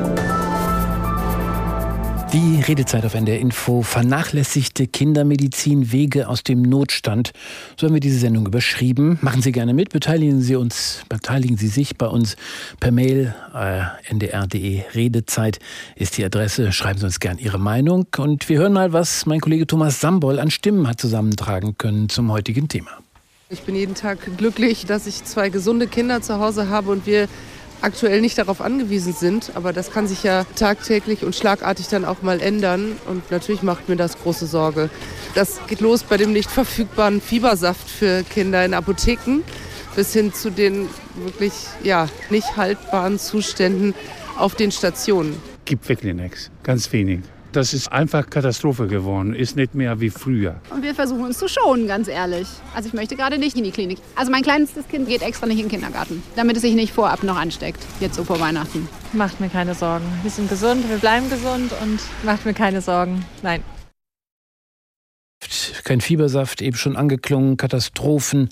Die Redezeit auf NDR Info. Vernachlässigte Kindermedizin, Wege aus dem Notstand. So haben wir diese Sendung überschrieben. Machen Sie gerne mit, beteiligen Sie uns, beteiligen Sie sich bei uns per Mail. Äh, ndr.de Redezeit ist die Adresse. Schreiben Sie uns gerne Ihre Meinung. Und wir hören mal, was mein Kollege Thomas Sambol an Stimmen hat zusammentragen können zum heutigen Thema. Ich bin jeden Tag glücklich, dass ich zwei gesunde Kinder zu Hause habe und wir aktuell nicht darauf angewiesen sind. Aber das kann sich ja tagtäglich und schlagartig dann auch mal ändern. Und natürlich macht mir das große Sorge. Das geht los bei dem nicht verfügbaren Fiebersaft für Kinder in Apotheken bis hin zu den wirklich ja, nicht haltbaren Zuständen auf den Stationen. Gibt wirklich nichts, ganz wenig. Das ist einfach Katastrophe geworden, ist nicht mehr wie früher. Und wir versuchen uns zu schonen, ganz ehrlich. Also ich möchte gerade nicht in die Klinik. Also mein kleinstes Kind geht extra nicht in den Kindergarten, damit es sich nicht vorab noch ansteckt, jetzt so vor Weihnachten. Macht mir keine Sorgen. Wir sind gesund, wir bleiben gesund und macht mir keine Sorgen. Nein kein Fiebersaft, eben schon angeklungen, Katastrophen.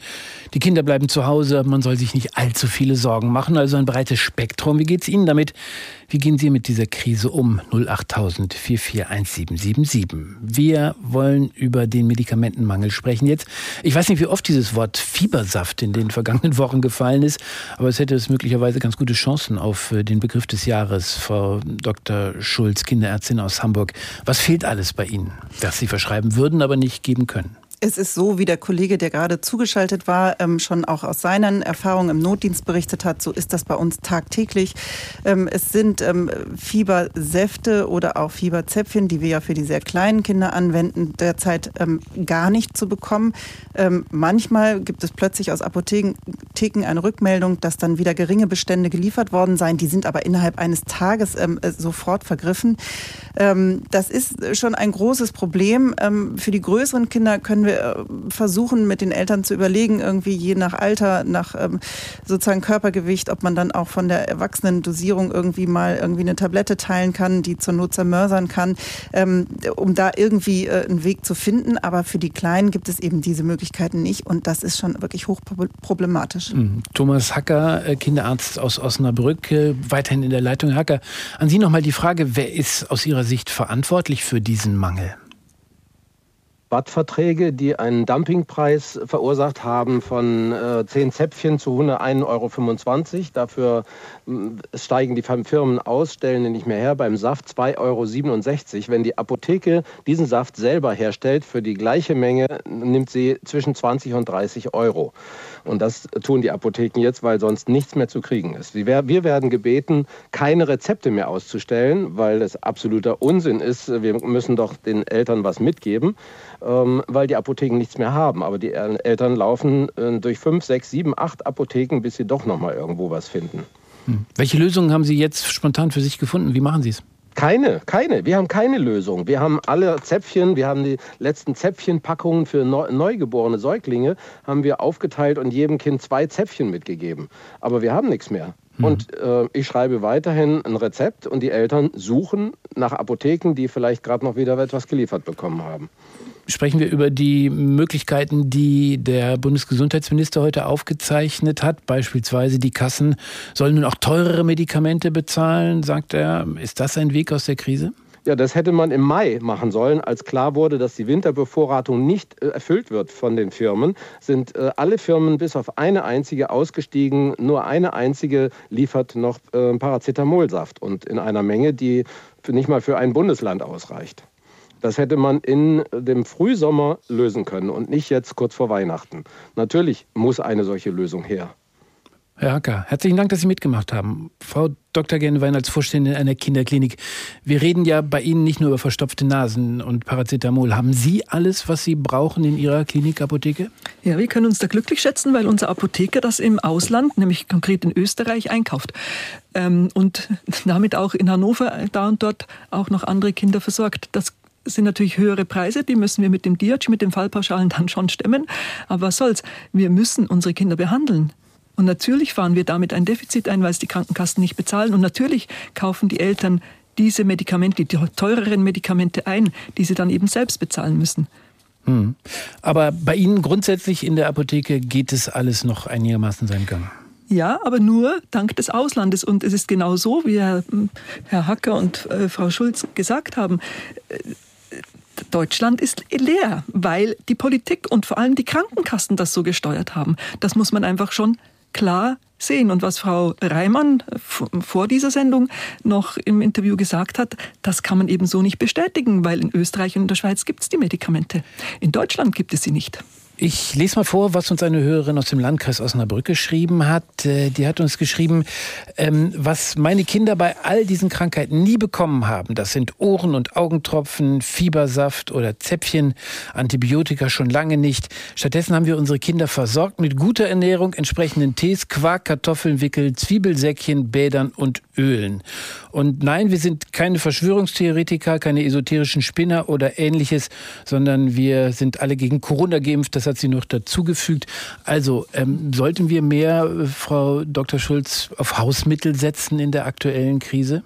Die Kinder bleiben zu Hause, man soll sich nicht allzu viele Sorgen machen, also ein breites Spektrum. Wie geht es Ihnen damit? Wie gehen Sie mit dieser Krise um? 08000 441777. Wir wollen über den Medikamentenmangel sprechen jetzt. Ich weiß nicht, wie oft dieses Wort Fiebersaft in den vergangenen Wochen gefallen ist, aber es hätte es möglicherweise ganz gute Chancen auf äh, den Begriff des Jahres. Frau Dr. Schulz, Kinderärztin aus Hamburg. Was fehlt alles bei Ihnen, das Sie verschreiben würden, aber nicht geben können? Es ist so, wie der Kollege, der gerade zugeschaltet war, ähm, schon auch aus seinen Erfahrungen im Notdienst berichtet hat. So ist das bei uns tagtäglich. Ähm, es sind ähm, Fiebersäfte oder auch Fieberzäpfchen, die wir ja für die sehr kleinen Kinder anwenden, derzeit gar nicht zu bekommen. Manchmal gibt es plötzlich aus Apotheken eine Rückmeldung, dass dann wieder geringe Bestände geliefert worden seien. Die sind aber innerhalb eines Tages äh, sofort vergriffen. das ist schon ein großes Problem. für die größeren Kinder können wir wir äh, versuchen mit den Eltern zu überlegen, irgendwie je nach Alter, nach ähm, sozusagen Körpergewicht, ob man dann auch von der Erwachsenendosierung irgendwie mal irgendwie eine Tablette teilen kann, die zur Not zermörsern kann, ähm, um da irgendwie äh, einen Weg zu finden. Aber für die Kleinen gibt es eben diese Möglichkeiten nicht und das ist schon wirklich hochproblematisch. Mhm. Thomas Hacker, äh, Kinderarzt aus Osnabrück, äh, weiterhin in der Leitung. Herr Hacker, an Sie nochmal die Frage, wer ist aus Ihrer Sicht verantwortlich für diesen Mangel? Wattverträge, die einen Dumpingpreis verursacht haben von äh, 10 Zäpfchen zu 101,25 Euro. Dafür äh, steigen die Firmen aus, stellen den nicht mehr her. Beim Saft 2,67 Euro. Wenn die Apotheke diesen Saft selber herstellt, für die gleiche Menge nimmt sie zwischen 20 und 30 Euro. Und das tun die Apotheken jetzt, weil sonst nichts mehr zu kriegen ist. Wir werden gebeten, keine Rezepte mehr auszustellen, weil es absoluter Unsinn ist. Wir müssen doch den Eltern was mitgeben ähm, weil die Apotheken nichts mehr haben. Aber die Eltern laufen äh, durch fünf, sechs, sieben, acht Apotheken, bis sie doch noch mal irgendwo was finden. Hm. Welche Lösungen haben Sie jetzt spontan für sich gefunden? Wie machen Sie es? Keine, keine. Wir haben keine Lösung. Wir haben alle Zäpfchen, wir haben die letzten Zäpfchenpackungen für neugeborene Säuglinge, haben wir aufgeteilt und jedem Kind zwei Zäpfchen mitgegeben. Aber wir haben nichts mehr. Mhm. Und äh, ich schreibe weiterhin ein Rezept und die Eltern suchen nach Apotheken, die vielleicht gerade noch wieder etwas geliefert bekommen haben sprechen wir über die Möglichkeiten, die der Bundesgesundheitsminister heute aufgezeichnet hat. Beispielsweise die Kassen sollen nun auch teurere Medikamente bezahlen, sagt er. Ist das ein Weg aus der Krise? Ja, das hätte man im Mai machen sollen, als klar wurde, dass die Winterbevorratung nicht äh, erfüllt wird von den Firmen. Sind äh, alle Firmen bis auf eine einzige ausgestiegen. Nur eine einzige liefert noch äh, Paracetamolsaft und in einer Menge, die nicht mal für ein Bundesland ausreicht. Das hätte man in dem Frühsommer lösen können und nicht jetzt kurz vor Weihnachten. Natürlich muss eine solche Lösung her. Herr Hacker, herzlichen Dank, dass Sie mitgemacht haben. Frau Dr. Genwein als Vorständin einer Kinderklinik. Wir reden ja bei Ihnen nicht nur über verstopfte Nasen und Paracetamol. Haben Sie alles, was Sie brauchen in Ihrer Klinikapotheke? Ja, wir können uns da glücklich schätzen, weil unser Apotheker das im Ausland, nämlich konkret in Österreich, einkauft. Ähm, und damit auch in Hannover da und dort auch noch andere Kinder versorgt. Das sind natürlich höhere Preise, die müssen wir mit dem DIAC, mit den Fallpauschalen dann schon stemmen. Aber was soll's? Wir müssen unsere Kinder behandeln. Und natürlich fahren wir damit ein Defizit ein, weil es die Krankenkassen nicht bezahlen. Und natürlich kaufen die Eltern diese Medikamente, die teureren Medikamente ein, die sie dann eben selbst bezahlen müssen. Hm. Aber bei Ihnen grundsätzlich in der Apotheke geht es alles noch einigermaßen seinen Gang? Ja, aber nur dank des Auslandes. Und es ist genau so, wie Herr, Herr Hacker und äh, Frau Schulz gesagt haben. Äh, Deutschland ist leer, weil die Politik und vor allem die Krankenkassen das so gesteuert haben. Das muss man einfach schon klar sehen. Und was Frau Reimann vor dieser Sendung noch im Interview gesagt hat, das kann man eben so nicht bestätigen, weil in Österreich und in der Schweiz gibt es die Medikamente. In Deutschland gibt es sie nicht. Ich lese mal vor, was uns eine Hörerin aus dem Landkreis Osnabrück geschrieben hat. Äh, die hat uns geschrieben, ähm, was meine Kinder bei all diesen Krankheiten nie bekommen haben. Das sind Ohren- und Augentropfen, Fiebersaft oder Zäpfchen, Antibiotika schon lange nicht. Stattdessen haben wir unsere Kinder versorgt mit guter Ernährung, entsprechenden Tees, Quark, Kartoffeln, Wickel, Zwiebelsäckchen, Bädern und Ölen. Und nein, wir sind keine Verschwörungstheoretiker, keine esoterischen Spinner oder ähnliches, sondern wir sind alle gegen Corona geimpft. Das hat sie noch dazugefügt. Also ähm, sollten wir mehr, äh, Frau Dr. Schulz, auf Hausmittel setzen in der aktuellen Krise?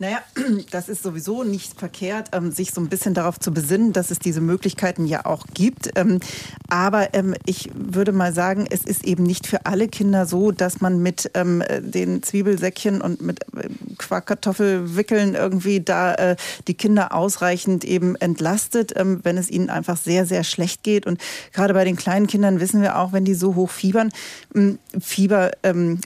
Naja, das ist sowieso nicht verkehrt, ähm, sich so ein bisschen darauf zu besinnen, dass es diese Möglichkeiten ja auch gibt. Ähm, aber ähm, ich würde mal sagen, es ist eben nicht für alle Kinder so, dass man mit den Zwiebelsäckchen und mit Quarkkartoffelwickeln irgendwie da äh, die Kinder ausreichend eben entlastet, wenn es ihnen einfach sehr, sehr schlecht geht. Und gerade bei den kleinen Kindern wissen wir auch, wenn die so hoch fiebern, Fieber,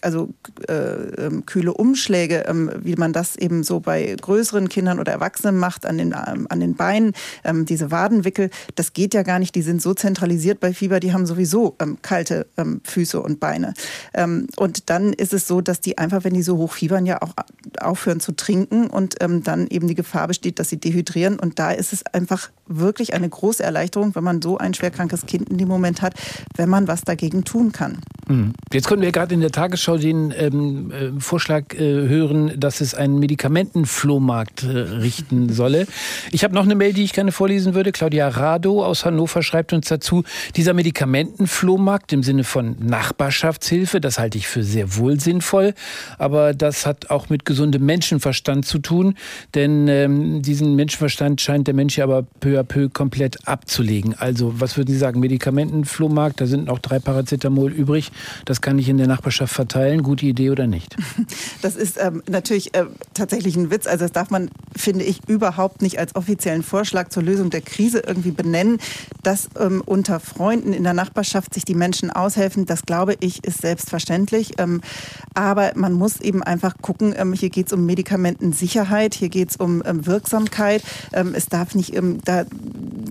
also äh, kühle Umschläge, wie man das eben so bei größeren Kindern oder Erwachsenen macht an den, ähm, an den Beinen, ähm, diese Wadenwickel, das geht ja gar nicht. Die sind so zentralisiert bei Fieber, die haben sowieso ähm, kalte ähm, Füße und Beine. Ähm, und dann ist es so, dass die einfach, wenn die so hoch fiebern, ja auch aufhören zu trinken und ähm, dann eben die Gefahr besteht, dass sie dehydrieren. Und da ist es einfach wirklich eine große Erleichterung, wenn man so ein schwerkrankes Kind in dem Moment hat, wenn man was dagegen tun kann. Hm. Jetzt konnten wir gerade in der Tagesschau den ähm, äh, Vorschlag äh, hören, dass es einen Medikamentenflohmarkt äh, richten solle. Ich habe noch eine Mail, die ich gerne vorlesen würde. Claudia Rado aus Hannover schreibt uns dazu, dieser Medikamentenflohmarkt im Sinne von Nachbarschaftshilfe, das halte ich für sehr wohl sinnvoll, aber das hat auch mit gesundem Menschenverstand zu tun, denn ähm, diesen Menschenverstand scheint der Mensch ja aber peu à peu komplett abzulegen. Also was würden Sie sagen, Medikamentenflohmarkt, da sind noch drei Paracetamol übrig, das kann ich in der Nachbarschaft verteilen. Gute Idee oder nicht? Das ist ähm, natürlich äh, tatsächlich ein Witz. Also das darf man, finde ich, überhaupt nicht als offiziellen Vorschlag zur Lösung der Krise irgendwie benennen. Dass ähm, unter Freunden in der Nachbarschaft sich die Menschen aushelfen, das glaube ich, ist selbstverständlich. Ähm, aber man muss eben einfach gucken, ähm, hier geht es um Medikamentensicherheit, hier geht es um ähm, Wirksamkeit. Ähm, es darf nicht da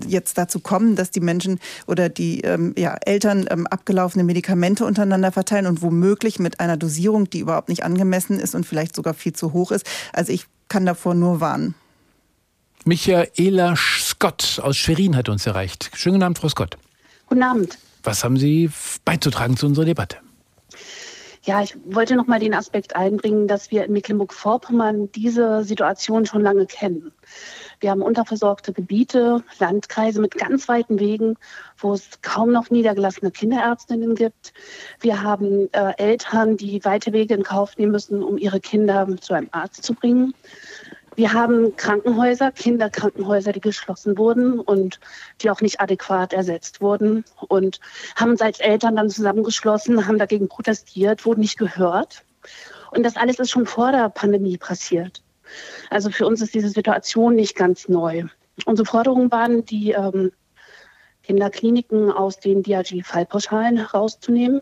jetzt dazu kommen, dass die Menschen oder die ja, Eltern abgelaufene Medikamente untereinander verteilen und womöglich mit einer Dosierung, die überhaupt nicht angemessen ist und vielleicht sogar viel zu hoch ist. Also ich kann davor nur warnen. Michaela Scott aus Schwerin hat uns erreicht. Schönen guten Abend, Frau Scott. Guten Abend. Was haben Sie beizutragen zu unserer Debatte? Ja, ich wollte noch mal den Aspekt einbringen, dass wir in Mecklenburg-Vorpommern diese Situation schon lange kennen. Wir haben unterversorgte Gebiete, Landkreise mit ganz weiten Wegen, wo es kaum noch niedergelassene Kinderärztinnen gibt. Wir haben äh, Eltern, die weite Wege in Kauf nehmen müssen, um ihre Kinder zu einem Arzt zu bringen. Wir haben Krankenhäuser, Kinderkrankenhäuser, die geschlossen wurden und die auch nicht adäquat ersetzt wurden und haben uns als Eltern dann zusammengeschlossen, haben dagegen protestiert, wurden nicht gehört. Und das alles ist schon vor der Pandemie passiert. Also für uns ist diese Situation nicht ganz neu. Unsere Forderungen waren, die ähm, Kinderkliniken aus den DRG-Fallpauschalen herauszunehmen.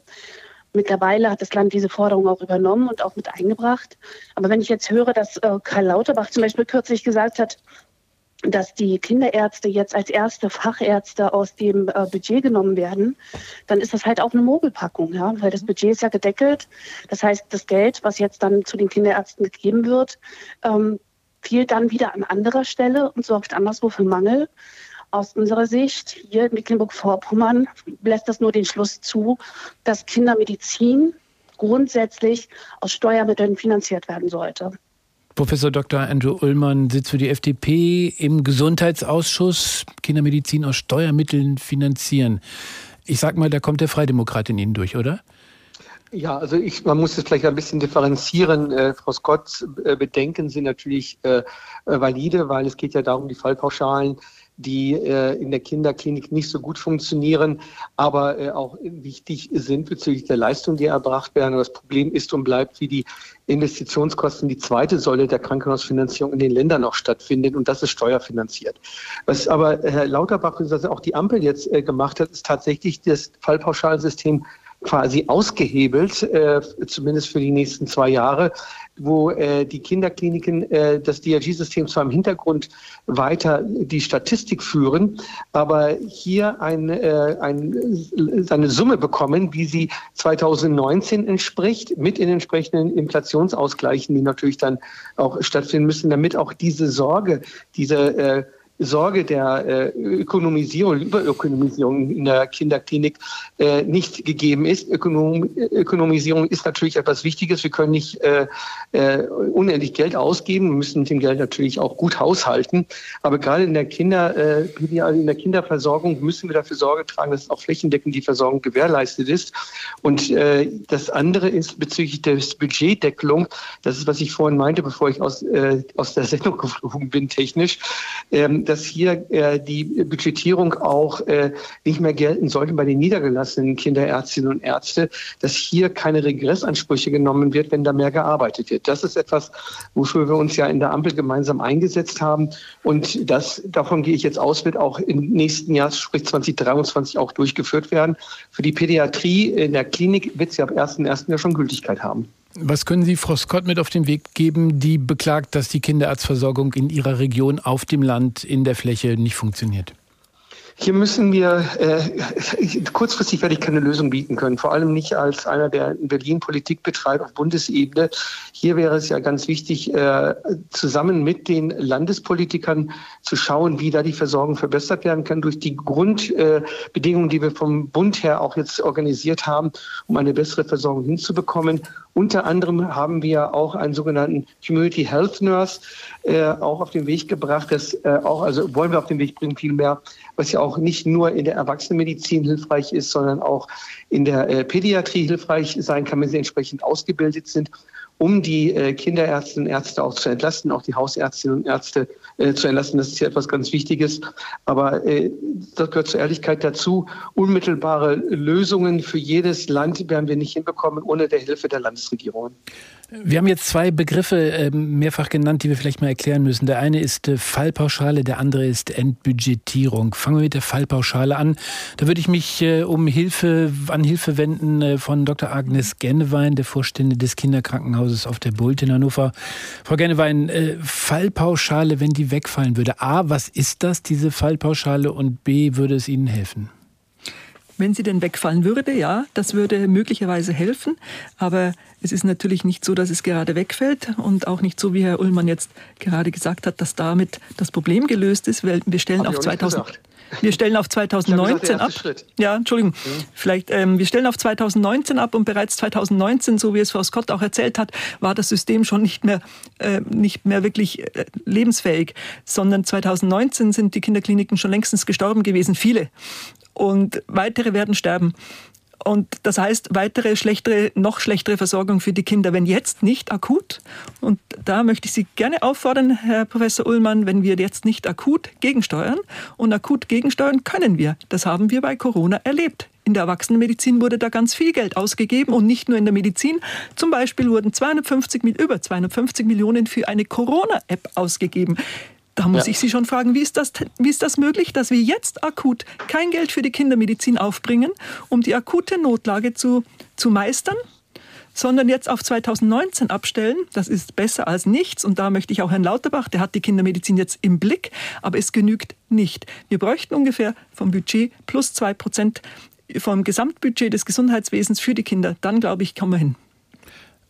Mittlerweile hat das Land diese Forderung auch übernommen und auch mit eingebracht. Aber wenn ich jetzt höre, dass äh, Karl Lauterbach zum Beispiel kürzlich gesagt hat, dass die Kinderärzte jetzt als erste Fachärzte aus dem äh, Budget genommen werden, dann ist das halt auch eine Mogelpackung, ja, weil das Budget ist ja gedeckelt. Das heißt, das Geld, was jetzt dann zu den Kinderärzten gegeben wird, ähm, fiel dann wieder an anderer Stelle und sorgt anderswo für Mangel. Aus unserer Sicht hier in Mecklenburg-Vorpommern lässt das nur den Schluss zu, dass Kindermedizin grundsätzlich aus Steuermitteln finanziert werden sollte. Professor Dr. Andrew Ullmann sitzt für die FDP im Gesundheitsausschuss Kindermedizin aus Steuermitteln finanzieren. Ich sag mal, da kommt der Freidemokrat in Ihnen durch, oder? Ja, also ich, man muss es vielleicht ein bisschen differenzieren. Äh, Frau Scott, äh, Bedenken sind natürlich äh, äh valide, weil es geht ja darum, die Fallpauschalen die äh, in der Kinderklinik nicht so gut funktionieren, aber äh, auch wichtig sind bezüglich der Leistung, die erbracht werden. das Problem ist und bleibt, wie die Investitionskosten, die zweite Säule der Krankenhausfinanzierung in den Ländern noch stattfindet. Und das ist steuerfinanziert. Was aber Herr Lauterbach, was auch die Ampel jetzt äh, gemacht hat, ist tatsächlich das Fallpauschalsystem quasi ausgehebelt, äh, zumindest für die nächsten zwei Jahre, wo äh, die Kinderkliniken äh, das DRG-System zwar im Hintergrund weiter die Statistik führen, aber hier ein, äh, ein, eine Summe bekommen, wie sie 2019 entspricht, mit den entsprechenden Inflationsausgleichen, die natürlich dann auch stattfinden müssen, damit auch diese Sorge, diese äh, Sorge der äh, Ökonomisierung, Überökonomisierung in der Kinderklinik äh, nicht gegeben ist. Ökonom Ökonomisierung ist natürlich etwas Wichtiges. Wir können nicht äh, unendlich Geld ausgeben, wir müssen mit dem Geld natürlich auch gut haushalten. Aber gerade in der Kinder, äh, in der Kinderversorgung müssen wir dafür Sorge tragen, dass auch flächendeckend die Versorgung gewährleistet ist. Und das andere ist bezüglich der Budgetdeckelung, das ist, was ich vorhin meinte, bevor ich aus, aus der Sendung geflogen bin, technisch. Ähm, dass hier äh, die Budgetierung auch äh, nicht mehr gelten sollte bei den niedergelassenen Kinderärztinnen und Ärzte, dass hier keine Regressansprüche genommen wird, wenn da mehr gearbeitet wird. Das ist etwas, wofür wir uns ja in der Ampel gemeinsam eingesetzt haben. Und das, davon gehe ich jetzt aus, wird auch im nächsten Jahr, sprich 2023, auch durchgeführt werden. Für die Pädiatrie in der Klinik wird sie ab 1.1. ja schon Gültigkeit haben. Was können Sie Frau Scott mit auf den Weg geben, die beklagt, dass die Kinderarztversorgung in ihrer Region auf dem Land in der Fläche nicht funktioniert? Hier müssen wir, äh, kurzfristig werde ich keine Lösung bieten können, vor allem nicht als einer, der in Berlin Politik betreibt auf Bundesebene. Hier wäre es ja ganz wichtig, äh, zusammen mit den Landespolitikern zu schauen, wie da die Versorgung verbessert werden kann durch die Grundbedingungen, äh, die wir vom Bund her auch jetzt organisiert haben, um eine bessere Versorgung hinzubekommen. Unter anderem haben wir auch einen sogenannten Community Health Nurse äh, auch auf den Weg gebracht. Das äh, auch, also wollen wir auf den Weg bringen vielmehr, was ja auch nicht nur in der Erwachsenenmedizin hilfreich ist, sondern auch in der äh, Pädiatrie hilfreich sein kann, wenn sie entsprechend ausgebildet sind um die äh, Kinderärztinnen und Ärzte auch zu entlasten, auch die Hausärztinnen und Ärzte äh, zu entlasten. Das ist ja etwas ganz Wichtiges. Aber das gehört zur Ehrlichkeit dazu. Unmittelbare Lösungen für jedes Land werden wir nicht hinbekommen ohne der Hilfe der Landesregierungen. Wir haben jetzt zwei Begriffe ähm, mehrfach genannt, die wir vielleicht mal erklären müssen. Der eine ist äh, Fallpauschale, der andere ist Entbudgetierung. Fangen wir mit der Fallpauschale an. Da würde ich mich äh, um Hilfe, an Hilfe wenden äh, von Dr. Agnes Gennewein, der Vorstände des Kinderkrankenhauses auf der Bult in Hannover. Frau Gennewein, Fallpauschale, wenn die wegfallen würde. A, was ist das, diese Fallpauschale? Und B, würde es Ihnen helfen? Wenn sie denn wegfallen würde, ja, das würde möglicherweise helfen. Aber es ist natürlich nicht so, dass es gerade wegfällt und auch nicht so, wie Herr Ullmann jetzt gerade gesagt hat, dass damit das Problem gelöst ist, weil wir stellen auf 2000. Wir stellen auf 2019 ab. Schritt. Ja, Entschuldigung. Mhm. Vielleicht, ähm, wir stellen auf 2019 ab und bereits 2019, so wie es Frau Scott auch erzählt hat, war das System schon nicht mehr, äh, nicht mehr wirklich äh, lebensfähig, sondern 2019 sind die Kinderkliniken schon längstens gestorben gewesen, viele und weitere werden sterben. Und das heißt, weitere schlechtere, noch schlechtere Versorgung für die Kinder, wenn jetzt nicht akut. Und da möchte ich Sie gerne auffordern, Herr Professor Ullmann, wenn wir jetzt nicht akut gegensteuern. Und akut gegensteuern können wir. Das haben wir bei Corona erlebt. In der Erwachsenenmedizin wurde da ganz viel Geld ausgegeben und nicht nur in der Medizin. Zum Beispiel wurden 250, über 250 Millionen für eine Corona-App ausgegeben. Da muss ja. ich Sie schon fragen, wie ist, das, wie ist das möglich, dass wir jetzt akut kein Geld für die Kindermedizin aufbringen, um die akute Notlage zu, zu meistern? sondern jetzt auf 2019 abstellen. Das ist besser als nichts. Und da möchte ich auch Herrn Lauterbach, der hat die Kindermedizin jetzt im Blick, aber es genügt nicht. Wir bräuchten ungefähr vom Budget plus zwei Prozent vom Gesamtbudget des Gesundheitswesens für die Kinder. Dann, glaube ich, kommen wir hin.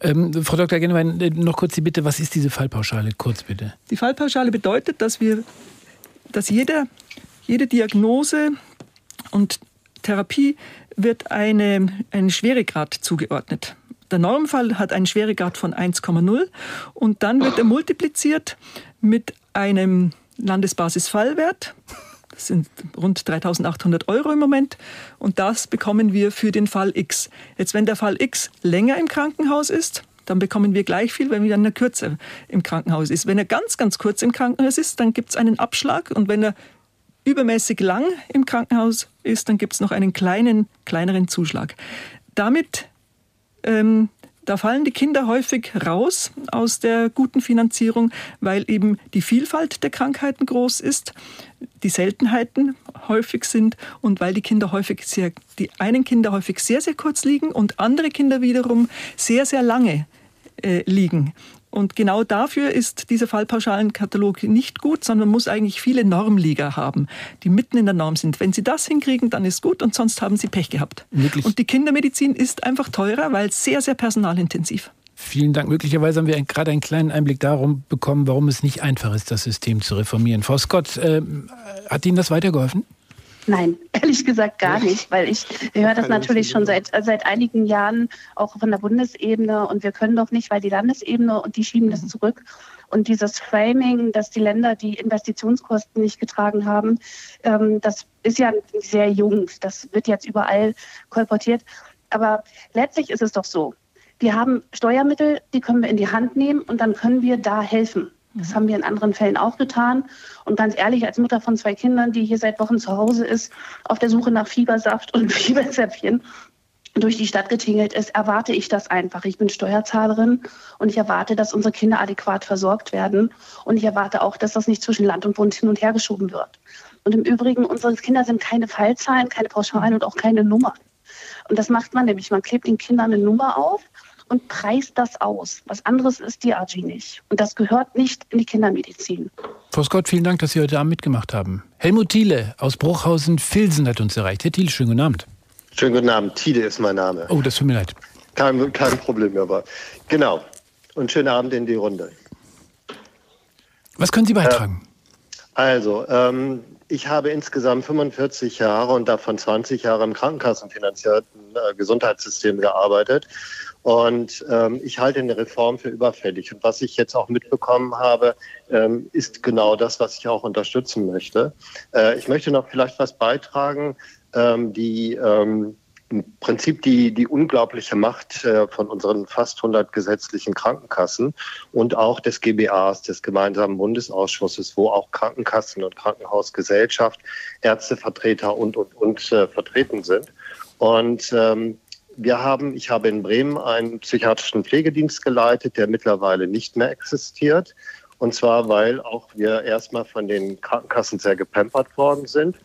Ähm, Frau Dr. Gennewein, äh, noch kurz die Bitte, was ist diese Fallpauschale? Kurz bitte. Die Fallpauschale bedeutet, dass wir, dass jede, jede Diagnose und Therapie wird eine, einen Schweregrad zugeordnet. Der Normfall hat einen Schweregrad von 1,0 und dann wird er multipliziert mit einem Landesbasisfallwert das sind rund 3800 Euro im Moment. Und das bekommen wir für den Fall X. Jetzt, wenn der Fall X länger im Krankenhaus ist, dann bekommen wir gleich viel, wenn er kürzer im Krankenhaus ist. Wenn er ganz, ganz kurz im Krankenhaus ist, dann gibt es einen Abschlag. Und wenn er übermäßig lang im Krankenhaus ist, dann gibt es noch einen kleinen, kleineren Zuschlag. Damit ähm, da fallen die Kinder häufig raus aus der guten Finanzierung, weil eben die Vielfalt der Krankheiten groß ist, die Seltenheiten häufig sind und weil die Kinder häufig sehr, die einen Kinder häufig sehr, sehr kurz liegen und andere Kinder wiederum sehr, sehr lange äh, liegen. Und genau dafür ist dieser Fallpauschalenkatalog nicht gut, sondern muss eigentlich viele Normlieger haben, die mitten in der Norm sind. Wenn Sie das hinkriegen, dann ist gut und sonst haben Sie Pech gehabt. Wirklich? Und die Kindermedizin ist einfach teurer, weil sehr, sehr personalintensiv. Vielen Dank. Möglicherweise haben wir gerade einen kleinen Einblick darum bekommen, warum es nicht einfach ist, das System zu reformieren. Frau Scott, äh, hat Ihnen das weitergeholfen? Nein, ehrlich gesagt gar nicht, weil ich höre das natürlich schon seit, seit einigen Jahren auch von der Bundesebene und wir können doch nicht, weil die Landesebene und die schieben das mhm. zurück. Und dieses Framing, dass die Länder die Investitionskosten nicht getragen haben, ähm, das ist ja sehr jung. Das wird jetzt überall kolportiert. Aber letztlich ist es doch so, wir haben Steuermittel, die können wir in die Hand nehmen und dann können wir da helfen. Das haben wir in anderen Fällen auch getan. Und ganz ehrlich, als Mutter von zwei Kindern, die hier seit Wochen zu Hause ist, auf der Suche nach Fiebersaft und Fieberzäpfchen durch die Stadt getingelt ist, erwarte ich das einfach. Ich bin Steuerzahlerin und ich erwarte, dass unsere Kinder adäquat versorgt werden. Und ich erwarte auch, dass das nicht zwischen Land und Bund hin und her geschoben wird. Und im Übrigen, unsere Kinder sind keine Fallzahlen, keine Pauschalen und auch keine Nummern. Und das macht man nämlich. Man klebt den Kindern eine Nummer auf und preist das aus. Was anderes ist DRG nicht. Und das gehört nicht in die Kindermedizin. Frau Scott, vielen Dank, dass Sie heute Abend mitgemacht haben. Helmut Thiele aus Bruchhausen-Filsen hat uns erreicht. Herr Thiele, schönen guten Abend. Schönen guten Abend. Thiele ist mein Name. Oh, das tut mir leid. Kein, kein Problem, aber genau. Und schönen Abend in die Runde. Was können Sie beitragen? Äh, also, ähm, ich habe insgesamt 45 Jahre und davon 20 Jahre im krankenkassenfinanzierten äh, Gesundheitssystem gearbeitet und ähm, ich halte eine Reform für überfällig. Und was ich jetzt auch mitbekommen habe, ähm, ist genau das, was ich auch unterstützen möchte. Äh, ich möchte noch vielleicht was beitragen, ähm, die ähm, im Prinzip die, die unglaubliche Macht äh, von unseren fast 100 gesetzlichen Krankenkassen und auch des GBAs, des gemeinsamen Bundesausschusses, wo auch Krankenkassen und Krankenhausgesellschaft, Ärztevertreter und, und, und äh, vertreten sind. Und ähm, wir haben, ich habe in Bremen einen psychiatrischen Pflegedienst geleitet, der mittlerweile nicht mehr existiert. Und zwar, weil auch wir erstmal von den Krankenkassen sehr gepampert worden sind,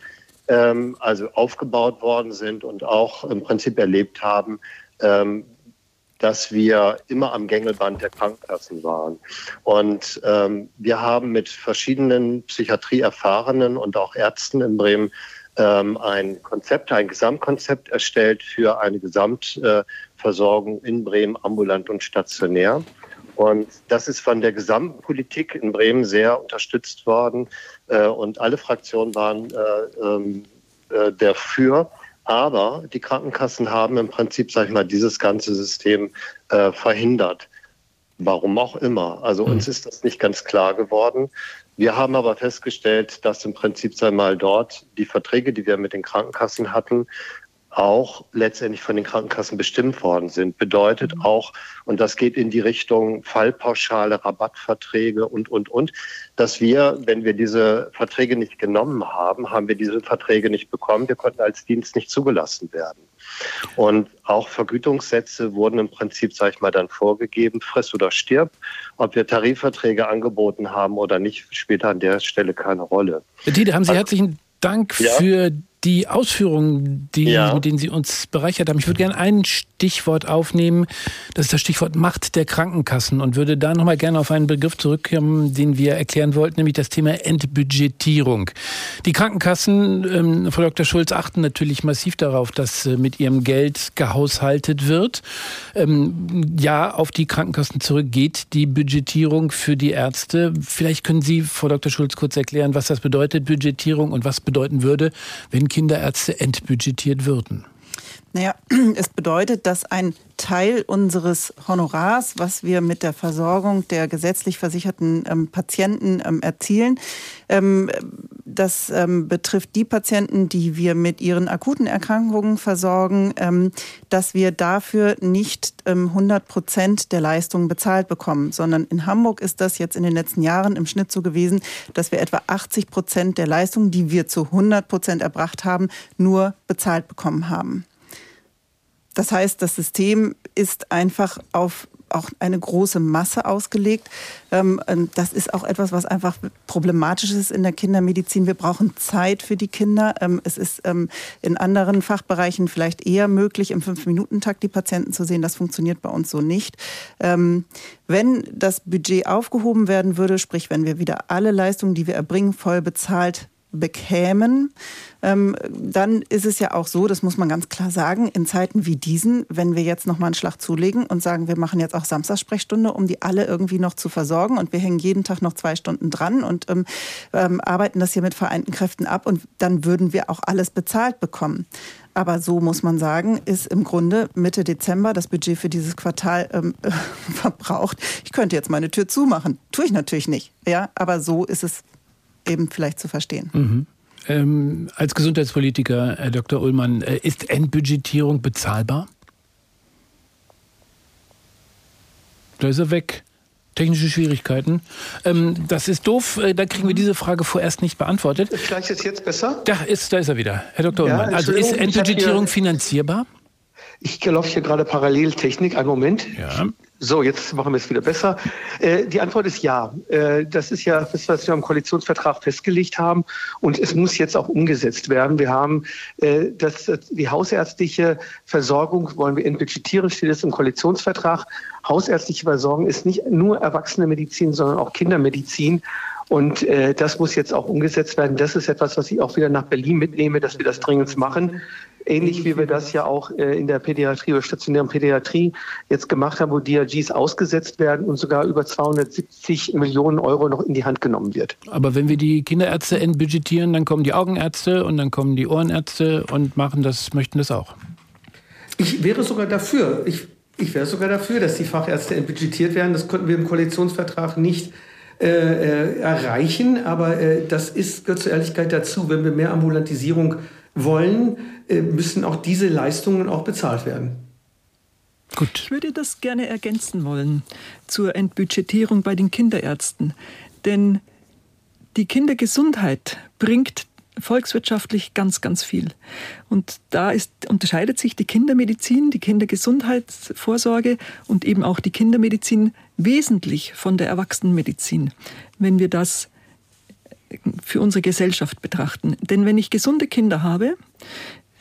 ähm, also aufgebaut worden sind und auch im Prinzip erlebt haben, ähm, dass wir immer am Gängelband der Krankenkassen waren. Und ähm, wir haben mit verschiedenen Psychiatrieerfahrenen und auch Ärzten in Bremen ähm, ein Konzept, ein Gesamtkonzept erstellt für eine Gesamtversorgung in Bremen ambulant und stationär. Und das ist von der gesamten Politik in Bremen sehr unterstützt worden. Äh, und alle Fraktionen waren äh, ähm, äh, dafür. Aber die Krankenkassen haben im Prinzip, sag ich mal, dieses ganze System äh, verhindert. Warum auch immer. Also uns hm. ist das nicht ganz klar geworden. Wir haben aber festgestellt, dass im Prinzip sei mal dort die Verträge, die wir mit den Krankenkassen hatten, auch letztendlich von den Krankenkassen bestimmt worden sind. Bedeutet mhm. auch, und das geht in die Richtung Fallpauschale, Rabattverträge und, und, und, dass wir, wenn wir diese Verträge nicht genommen haben, haben wir diese Verträge nicht bekommen. Wir konnten als Dienst nicht zugelassen werden. Und auch Vergütungssätze wurden im Prinzip, sage ich mal, dann vorgegeben, friss oder stirb. Ob wir Tarifverträge angeboten haben oder nicht, spielt an der Stelle keine Rolle. Tiede, haben Sie also, herzlichen Dank ja? für die Ausführungen, die, ja. mit denen Sie uns bereichert haben. Ich würde gerne ein Stichwort aufnehmen. Das ist das Stichwort Macht der Krankenkassen und würde da nochmal gerne auf einen Begriff zurückkommen, den wir erklären wollten, nämlich das Thema Entbudgetierung. Die Krankenkassen, ähm, Frau Dr. Schulz, achten natürlich massiv darauf, dass äh, mit ihrem Geld gehaushaltet wird. Ähm, ja, auf die Krankenkassen zurückgeht die Budgetierung für die Ärzte. Vielleicht können Sie, Frau Dr. Schulz, kurz erklären, was das bedeutet, Budgetierung und was bedeuten würde, wenn Kinderärzte entbudgetiert würden? Naja, es bedeutet, dass ein Teil unseres Honorars, was wir mit der Versorgung der gesetzlich versicherten ähm, Patienten ähm, erzielen, ähm, das ähm, betrifft die Patienten, die wir mit ihren akuten Erkrankungen versorgen, ähm, dass wir dafür nicht 100 ähm, Prozent der Leistungen bezahlt bekommen, sondern in Hamburg ist das jetzt in den letzten Jahren im Schnitt so gewesen, dass wir etwa 80 Prozent der Leistungen, die wir zu 100 Prozent erbracht haben, nur bezahlt bekommen haben. Das heißt, das System ist einfach auf auch eine große Masse ausgelegt. Ähm, das ist auch etwas, was einfach problematisch ist in der Kindermedizin. Wir brauchen Zeit für die Kinder. Ähm, es ist ähm, in anderen Fachbereichen vielleicht eher möglich, im Fünf-Minuten-Takt die Patienten zu sehen. Das funktioniert bei uns so nicht. Wenn das Budget aufgehoben werden würde, sprich wenn wir wieder alle Leistungen, die wir erbringen, voll bezahlt bekämen, ähm, dann ist es ja auch so, das muss man ganz klar sagen, in Zeiten wie diesen, wenn wir jetzt noch mal einen Schlag zulegen und sagen, wir machen jetzt auch Samstagssprechstunde, um die alle irgendwie noch zu versorgen und wir hängen jeden Tag noch zwei Stunden dran und ähm, ähm, arbeiten das hier mit vereinten Kräften ab und dann würden wir auch alles bezahlt bekommen. Aber so muss man sagen, ist im Grunde Mitte Dezember das Budget für dieses Quartal ähm, äh, verbraucht. Ich könnte jetzt meine Tür zumachen. Tue ich natürlich nicht. Ja, aber so ist es eben vielleicht zu verstehen. Mhm. Ähm, als Gesundheitspolitiker, Herr Dr. Ullmann, äh, ist Endbudgetierung bezahlbar? Da ist er weg. Technische Schwierigkeiten. Ähm, das ist doof, äh, da kriegen wir diese Frage vorerst nicht beantwortet. Vielleicht ist jetzt besser? Da ist, da ist er wieder. Herr Dr. Ja, Ullmann, also ist Endbudgetierung finanzierbar? Ich laufe hier gerade Paralleltechnik. Einen Moment. Ja. So, jetzt machen wir es wieder besser. Äh, die Antwort ist ja. Äh, das ist ja das, was wir im Koalitionsvertrag festgelegt haben. Und es muss jetzt auch umgesetzt werden. Wir haben äh, das, die hausärztliche Versorgung, wollen wir entbudgetieren, steht es im Koalitionsvertrag. Hausärztliche Versorgung ist nicht nur Erwachsene-Medizin, sondern auch Kindermedizin. Und äh, das muss jetzt auch umgesetzt werden. Das ist etwas, was ich auch wieder nach Berlin mitnehme, dass wir das dringend machen. Ähnlich wie wir das ja auch äh, in der Pädiatrie oder stationären Pädiatrie jetzt gemacht haben, wo DRGs ausgesetzt werden und sogar über 270 Millionen Euro noch in die Hand genommen wird. Aber wenn wir die Kinderärzte entbudgetieren, dann kommen die Augenärzte und dann kommen die Ohrenärzte und machen das, möchten das auch. Ich wäre sogar dafür. Ich, ich wäre sogar dafür, dass die Fachärzte entbudgetiert werden. Das konnten wir im Koalitionsvertrag nicht äh, äh, erreichen, aber äh, das ist, gehört zur Ehrlichkeit dazu. Wenn wir mehr Ambulantisierung wollen, äh, müssen auch diese Leistungen auch bezahlt werden. Gut. Ich würde das gerne ergänzen wollen zur Entbudgetierung bei den Kinderärzten. Denn die Kindergesundheit bringt volkswirtschaftlich ganz, ganz viel. Und da ist, unterscheidet sich die Kindermedizin, die Kindergesundheitsvorsorge und eben auch die Kindermedizin wesentlich von der Erwachsenenmedizin, wenn wir das für unsere Gesellschaft betrachten. Denn wenn ich gesunde Kinder habe,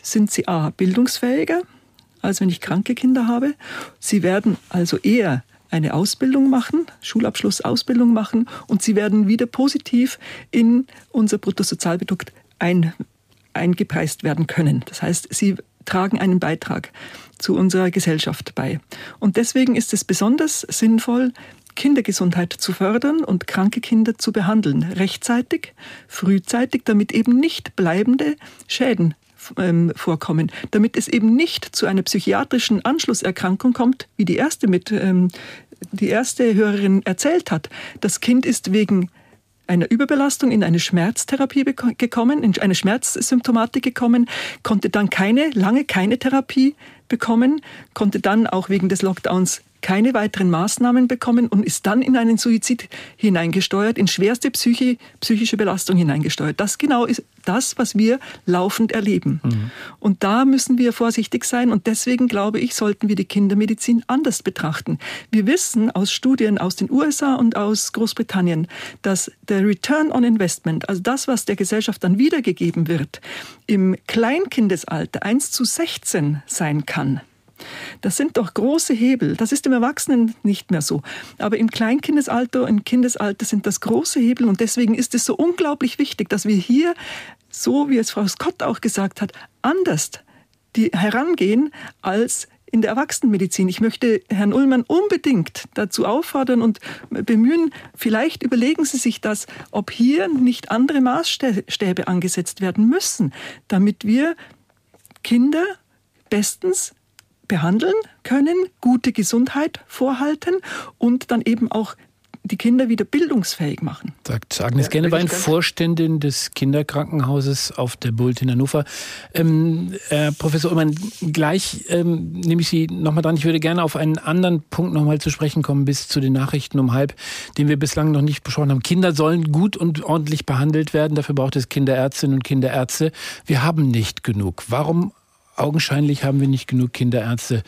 sind sie a. bildungsfähiger, als wenn ich kranke Kinder habe. Sie werden also eher eine Ausbildung machen, Schulabschluss, Ausbildung machen und sie werden wieder positiv in unser Bruttosozialprodukt ein, eingepreist werden können. Das heißt, sie tragen einen Beitrag zu unserer Gesellschaft bei. Und deswegen ist es besonders sinnvoll, Kindergesundheit zu fördern und kranke Kinder zu behandeln, rechtzeitig, frühzeitig, damit eben nicht bleibende Schäden ähm, vorkommen, damit es eben nicht zu einer psychiatrischen Anschlusserkrankung kommt, wie die erste mit ähm, die erste Hörerin erzählt hat. Das Kind ist wegen einer Überbelastung in eine Schmerztherapie gekommen, in eine Schmerzsymptomatik gekommen, konnte dann keine, lange keine Therapie bekommen, konnte dann auch wegen des Lockdowns keine weiteren Maßnahmen bekommen und ist dann in einen Suizid hineingesteuert, in schwerste Psyche, psychische Belastung hineingesteuert. Das genau ist das, was wir laufend erleben. Mhm. Und da müssen wir vorsichtig sein und deswegen glaube ich, sollten wir die Kindermedizin anders betrachten. Wir wissen aus Studien aus den USA und aus Großbritannien, dass der Return on Investment, also das, was der Gesellschaft dann wiedergegeben wird, im Kleinkindesalter 1 zu 16 sein kann. Das sind doch große Hebel. Das ist im Erwachsenen nicht mehr so. Aber im Kleinkindesalter, im Kindesalter sind das große Hebel. Und deswegen ist es so unglaublich wichtig, dass wir hier, so wie es Frau Scott auch gesagt hat, anders die herangehen als in der Erwachsenenmedizin. Ich möchte Herrn Ullmann unbedingt dazu auffordern und bemühen, vielleicht überlegen Sie sich das, ob hier nicht andere Maßstäbe angesetzt werden müssen, damit wir Kinder bestens behandeln können, gute Gesundheit vorhalten und dann eben auch die Kinder wieder bildungsfähig machen. Sagt Agnes Gennewein, Vorständin des Kinderkrankenhauses auf der Bult in Hannover. Ähm, äh, Professor Ullmann, gleich ähm, nehme ich Sie nochmal dran. Ich würde gerne auf einen anderen Punkt nochmal zu sprechen kommen, bis zu den Nachrichten um halb, den wir bislang noch nicht besprochen haben. Kinder sollen gut und ordentlich behandelt werden. Dafür braucht es Kinderärztinnen und Kinderärzte. Wir haben nicht genug. Warum augenscheinlich haben wir nicht genug Kinderärzte.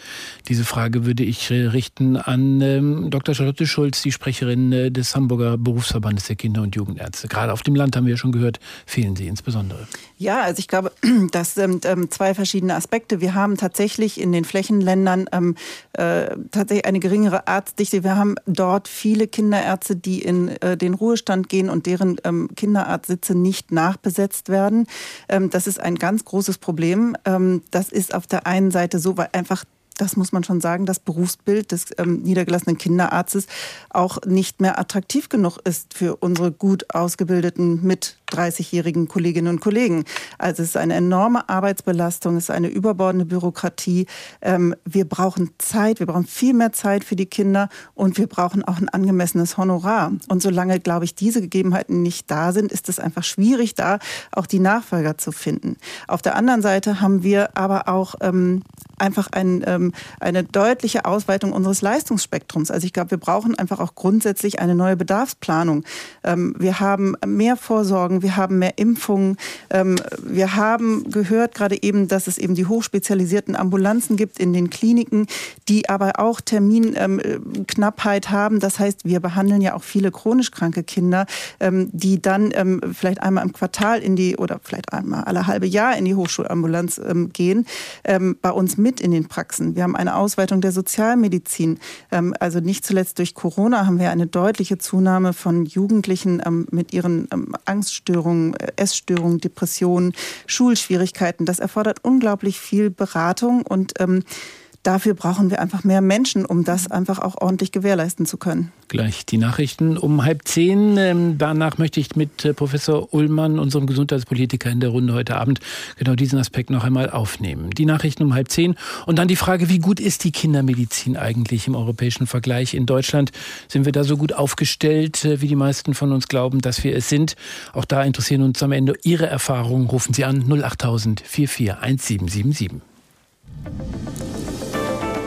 Diese Frage würde ich richten an ähm, Dr. Charlotte Schulz, die Sprecherin äh, des Hamburger Berufsverbandes der Kinder- und Jugendärzte. Gerade auf dem Land haben wir schon gehört, fehlen sie insbesondere. Ja, also ich glaube, das sind ähm, zwei verschiedene Aspekte. Wir haben tatsächlich in den Flächenländern ähm, äh, tatsächlich eine geringere Arztdichte. Wir haben dort viele Kinderärzte, die in äh, den Ruhestand gehen und deren ähm, Kinderarztsitze nicht nachbesetzt werden. Das ist ein ganz großes Problem. Das ist auf der einen Seite so, weil einfach das muss man schon sagen, das Berufsbild des ähm, niedergelassenen Kinderarztes auch nicht mehr attraktiv genug ist für unsere gut ausgebildeten mit 30-jährigen Kolleginnen und Kollegen. Also es ist eine enorme Arbeitsbelastung, es ist eine überbordende Bürokratie. Ähm, wir brauchen Zeit, wir brauchen viel mehr Zeit für die Kinder und wir brauchen auch ein angemessenes Honorar. Und solange, glaube ich, diese Gegebenheiten nicht da sind, ist es einfach schwierig, da auch die Nachfolger zu finden. Auf der anderen Seite haben wir aber auch ähm, einfach ein, ähm, eine deutliche Ausweitung unseres Leistungsspektrums. Also ich glaube, wir brauchen einfach auch grundsätzlich eine neue Bedarfsplanung. Ähm, wir haben mehr Vorsorgen, wir haben mehr Impfungen. Ähm, wir haben gehört gerade eben, dass es eben die hochspezialisierten Ambulanzen gibt in den Kliniken, die aber auch Terminknappheit haben. Das heißt, wir behandeln ja auch viele chronisch kranke Kinder, ähm, die dann ähm, vielleicht einmal im Quartal in die oder vielleicht einmal alle halbe Jahr in die Hochschulambulanz ähm, gehen. Ähm, bei uns mit in den Praxen. Wir haben eine Ausweitung der Sozialmedizin. Ähm, also nicht zuletzt durch Corona haben wir eine deutliche Zunahme von Jugendlichen ähm, mit ihren ähm, Angststörungen, äh, Essstörungen, Depressionen, Schulschwierigkeiten. Das erfordert unglaublich viel Beratung und dafür brauchen wir einfach mehr Menschen, um das einfach auch ordentlich gewährleisten zu können. Gleich die Nachrichten um halb zehn. Ähm, danach möchte ich mit äh, Professor Ullmann, unserem Gesundheitspolitiker in der Runde heute Abend, genau diesen Aspekt noch einmal aufnehmen. Die Nachrichten um halb zehn und dann die Frage, wie gut ist die Kindermedizin eigentlich im europäischen Vergleich? In Deutschland sind wir da so gut aufgestellt, äh, wie die meisten von uns glauben, dass wir es sind. Auch da interessieren uns am Ende Ihre Erfahrungen. Rufen Sie an 08000 441777.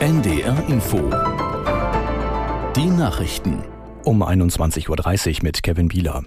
NDR Info. Die Nachrichten. Um 21.30 Uhr mit Kevin Bieler.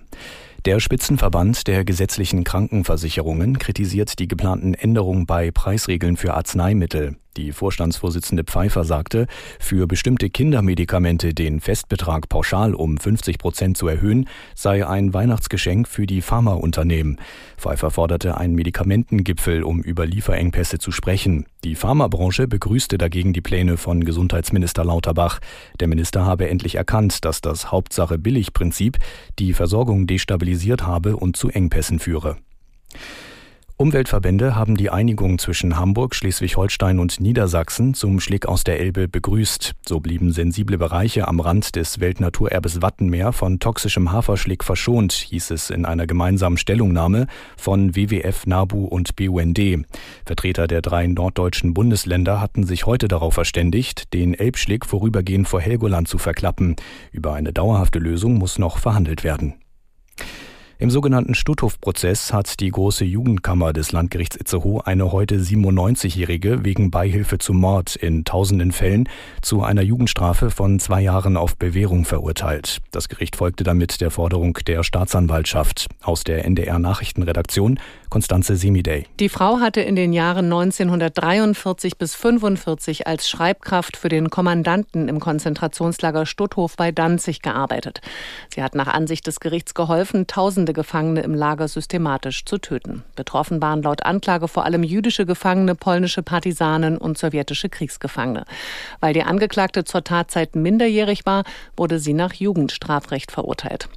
Der Spitzenverband der gesetzlichen Krankenversicherungen kritisiert die geplanten Änderungen bei Preisregeln für Arzneimittel. Die Vorstandsvorsitzende Pfeiffer sagte, für bestimmte Kindermedikamente den Festbetrag pauschal um 50 Prozent zu erhöhen, sei ein Weihnachtsgeschenk für die Pharmaunternehmen. Pfeiffer forderte einen Medikamentengipfel, um über Lieferengpässe zu sprechen. Die Pharmabranche begrüßte dagegen die Pläne von Gesundheitsminister Lauterbach. Der Minister habe endlich erkannt, dass das Hauptsache Billigprinzip die Versorgung destabilisiert habe und zu Engpässen führe. Umweltverbände haben die Einigung zwischen Hamburg, Schleswig-Holstein und Niedersachsen zum Schlick aus der Elbe begrüßt. So blieben sensible Bereiche am Rand des Weltnaturerbes Wattenmeer von toxischem Haferschlick verschont, hieß es in einer gemeinsamen Stellungnahme von WWF, NABU und BUND. Vertreter der drei norddeutschen Bundesländer hatten sich heute darauf verständigt, den Elbschlick vorübergehend vor Helgoland zu verklappen. Über eine dauerhafte Lösung muss noch verhandelt werden. Im sogenannten Stutthof-Prozess hat die große Jugendkammer des Landgerichts Itzehoe eine heute 97-Jährige wegen Beihilfe zum Mord in tausenden Fällen zu einer Jugendstrafe von zwei Jahren auf Bewährung verurteilt. Das Gericht folgte damit der Forderung der Staatsanwaltschaft. Aus der NDR Nachrichtenredaktion Konstanze Semidey. Die Frau hatte in den Jahren 1943 bis 45 als Schreibkraft für den Kommandanten im Konzentrationslager Stutthof bei Danzig gearbeitet. Sie hat nach Ansicht des Gerichts geholfen, tausende Gefangene im Lager systematisch zu töten. Betroffen waren laut Anklage vor allem jüdische Gefangene, polnische Partisanen und sowjetische Kriegsgefangene. Weil die Angeklagte zur Tatzeit minderjährig war, wurde sie nach Jugendstrafrecht verurteilt.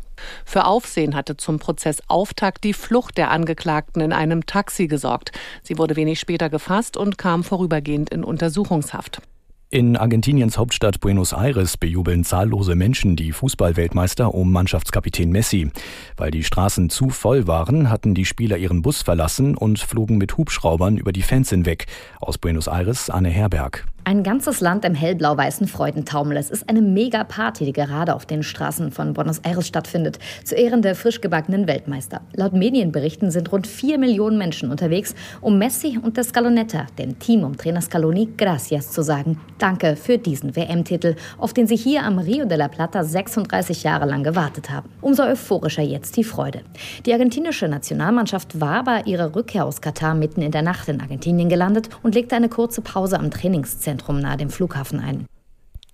Für Aufsehen hatte zum Prozessauftakt die Flucht der Angeklagten in einem Taxi gesorgt. Sie wurde wenig später gefasst und kam vorübergehend in Untersuchungshaft. In Argentiniens Hauptstadt Buenos Aires bejubeln zahllose Menschen die Fußballweltmeister um Mannschaftskapitän Messi. Weil die Straßen zu voll waren, hatten die Spieler ihren Bus verlassen und flogen mit Hubschraubern über die Fans hinweg. Aus Buenos Aires Anne Herberg. Ein ganzes Land im hellblau-weißen Freudentaumel. Es ist eine Mega-Party, die gerade auf den Straßen von Buenos Aires stattfindet, zu Ehren der frisch gebackenen Weltmeister. Laut Medienberichten sind rund vier Millionen Menschen unterwegs, um Messi und der Scalonetta, dem Team um Trainer Scaloni, Gracias zu sagen. Danke für diesen WM-Titel, auf den sie hier am Rio de la Plata 36 Jahre lang gewartet haben. Umso euphorischer jetzt die Freude. Die argentinische Nationalmannschaft war bei ihrer Rückkehr aus Katar mitten in der Nacht in Argentinien gelandet und legte eine kurze Pause am Trainingszentrum Stadtzentrum nahe dem Flughafen ein.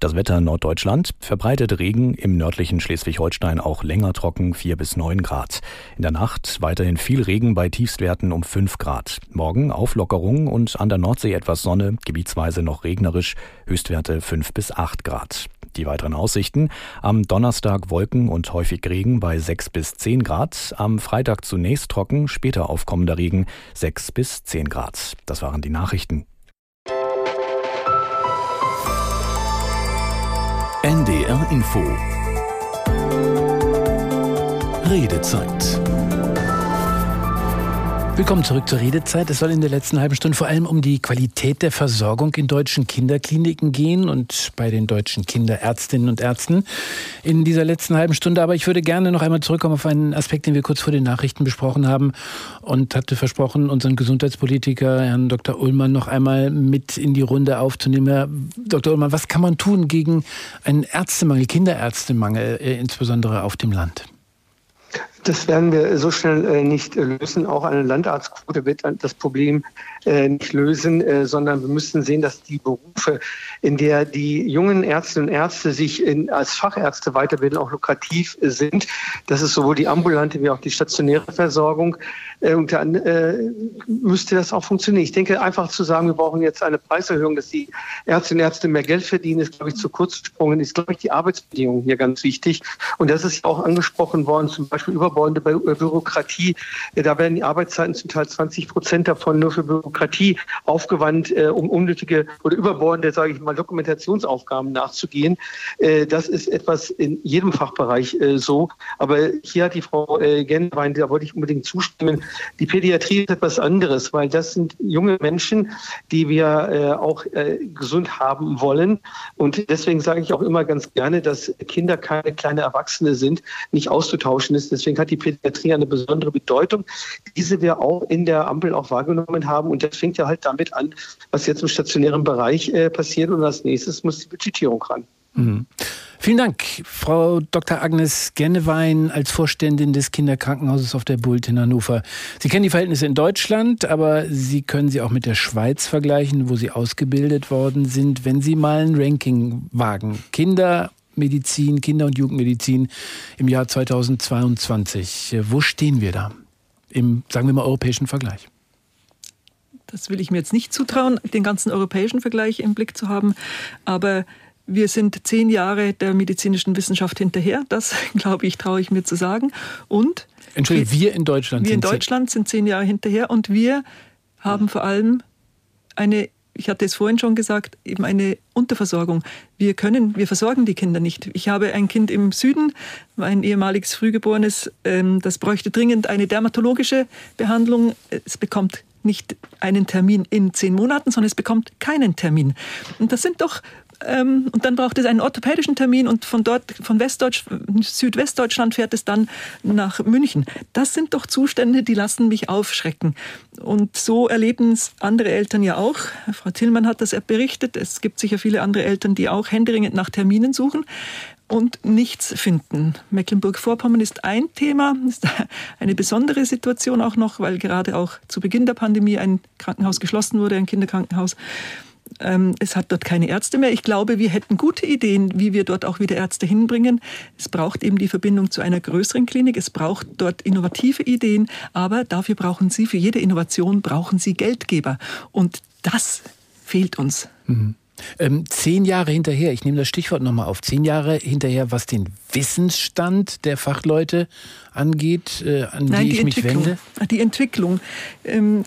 Das Wetter Norddeutschland verbreitet Regen, im nördlichen Schleswig-Holstein auch länger trocken 4 bis 9 Grad. In der Nacht weiterhin viel Regen bei Tiefstwerten um 5 Grad. Morgen Auflockerung und an der Nordsee etwas Sonne, gebietsweise noch regnerisch, Höchstwerte 5 bis 8 Grad. Die weiteren Aussichten. Am Donnerstag Wolken und häufig Regen bei 6 bis 10 Grad. Am Freitag zunächst trocken, später aufkommender Regen 6 bis 10 Grad. Das waren die Nachrichten. NDR Info. Redezeit Willkommen zurück zur Redezeit. Es soll in der letzten halben Stunde vor allem um die Qualität der Versorgung in deutschen Kinderkliniken gehen und bei den deutschen Kinderärztinnen und Ärzten in dieser letzten halben Stunde. Aber ich würde gerne noch einmal zurückkommen auf einen Aspekt, den wir kurz vor den Nachrichten besprochen haben und hatte versprochen, unseren Gesundheitspolitiker Herrn Dr. Ullmann noch einmal mit in die Runde aufzunehmen. Herr Dr. Ullmann, was kann man tun gegen einen Ärztemangel, Kinderärztemangel, äh, insbesondere auf dem Land? Das werden wir so schnell äh, nicht lösen. Auch eine Landarztquote wird das Problem äh, nicht lösen, äh, sondern wir müssen sehen, dass die Berufe, in der die jungen Ärztinnen und Ärzte sich in, als Fachärzte weiterbilden, auch lukrativ sind. Das ist sowohl die ambulante wie auch die stationäre Versorgung. Äh, und dann äh, müsste das auch funktionieren. Ich denke, einfach zu sagen, wir brauchen jetzt eine Preiserhöhung, dass die Ärztinnen und Ärzte mehr Geld verdienen, ist, glaube ich, zu kurz gesprungen. Ist, glaube ich, die Arbeitsbedingungen hier ganz wichtig. Und das ist auch angesprochen worden, zum Beispiel überbordende Bürokratie. Da werden die Arbeitszeiten zum Teil 20 Prozent davon nur für Bürokratie aufgewandt, äh, um unnötige oder überbordende, sage ich mal, Dokumentationsaufgaben nachzugehen. Äh, das ist etwas in jedem Fachbereich äh, so. Aber hier hat die Frau äh, Genwein, da wollte ich unbedingt zustimmen, die Pädiatrie ist etwas anderes, weil das sind junge Menschen, die wir äh, auch äh, gesund haben wollen. Und deswegen sage ich auch immer ganz gerne, dass Kinder keine kleine Erwachsene sind, nicht auszutauschen ist. Deswegen hat die Pädiatrie eine besondere Bedeutung, diese wir auch in der Ampel auch wahrgenommen haben. Und das fängt ja halt damit an, was jetzt im stationären Bereich äh, passiert. Und als nächstes muss die Budgetierung ran. Mhm. Vielen Dank, Frau Dr. Agnes Gennewein als Vorständin des Kinderkrankenhauses auf der Bult in Hannover. Sie kennen die Verhältnisse in Deutschland, aber Sie können sie auch mit der Schweiz vergleichen, wo Sie ausgebildet worden sind. Wenn Sie mal ein Ranking wagen, Kindermedizin, Kinder- und Jugendmedizin im Jahr 2022, wo stehen wir da im, sagen wir mal, europäischen Vergleich? Das will ich mir jetzt nicht zutrauen, den ganzen europäischen Vergleich im Blick zu haben. Aber wir sind zehn Jahre der medizinischen Wissenschaft hinterher. Das, glaube ich, traue ich mir zu sagen. Und Entschuldigung, wir in Deutschland. Wir in Deutschland sind zehn Jahre hinterher und wir haben vor allem eine, ich hatte es vorhin schon gesagt, eben eine Unterversorgung. Wir können, wir versorgen die Kinder nicht. Ich habe ein Kind im Süden, ein ehemaliges Frühgeborenes, ähm, das bräuchte dringend eine dermatologische Behandlung. Es bekommt nicht einen Termin in zehn Monaten, sondern es bekommt keinen Termin. Und das sind doch ähm, und dann braucht es einen orthopädischen Termin und von dort, von Westdeutsch, Südwestdeutschland fährt es dann nach München. Das sind doch Zustände, die lassen mich aufschrecken. Und so erleben es andere Eltern ja auch. Frau Tillmann hat das berichtet. Es gibt sicher viele andere Eltern, die auch händeringend nach Terminen suchen und nichts finden. Mecklenburg-Vorpommern ist ein Thema, ist eine besondere Situation auch noch, weil gerade auch zu Beginn der Pandemie ein Krankenhaus geschlossen wurde, ein Kinderkrankenhaus. Ähm, es hat dort keine Ärzte mehr. Ich glaube, wir hätten gute Ideen, wie wir dort auch wieder Ärzte hinbringen. Es braucht eben die Verbindung zu einer größeren Klinik. Es braucht dort innovative Ideen. Aber dafür brauchen Sie, für jede Innovation brauchen Sie Geldgeber. Und das fehlt uns. Mhm. Ähm, zehn Jahre hinterher, ich nehme das Stichwort nochmal auf, zehn Jahre hinterher, was den Wissensstand der Fachleute angeht, äh, an Nein, die, die ich mich wende? Die Entwicklung. Ähm,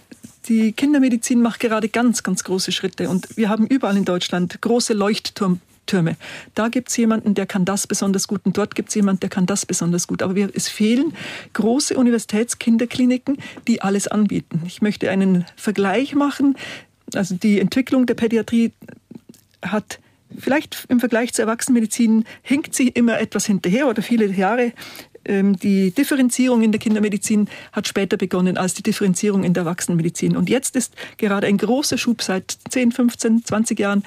Die Kindermedizin macht gerade ganz, ganz große Schritte. Und wir haben überall in Deutschland große Leuchttürme. Da gibt es jemanden, der kann das besonders gut und dort gibt es jemanden, der kann das besonders gut. Aber wir, es fehlen große Universitätskinderkliniken, die alles anbieten. Ich möchte einen Vergleich machen. Also die Entwicklung der Pädiatrie hat vielleicht im Vergleich zur Erwachsenenmedizin hinkt sie immer etwas hinterher oder viele Jahre. Ähm, die Differenzierung in der Kindermedizin hat später begonnen als die Differenzierung in der Erwachsenenmedizin. Und jetzt ist gerade ein großer Schub seit 10, 15, 20 Jahren.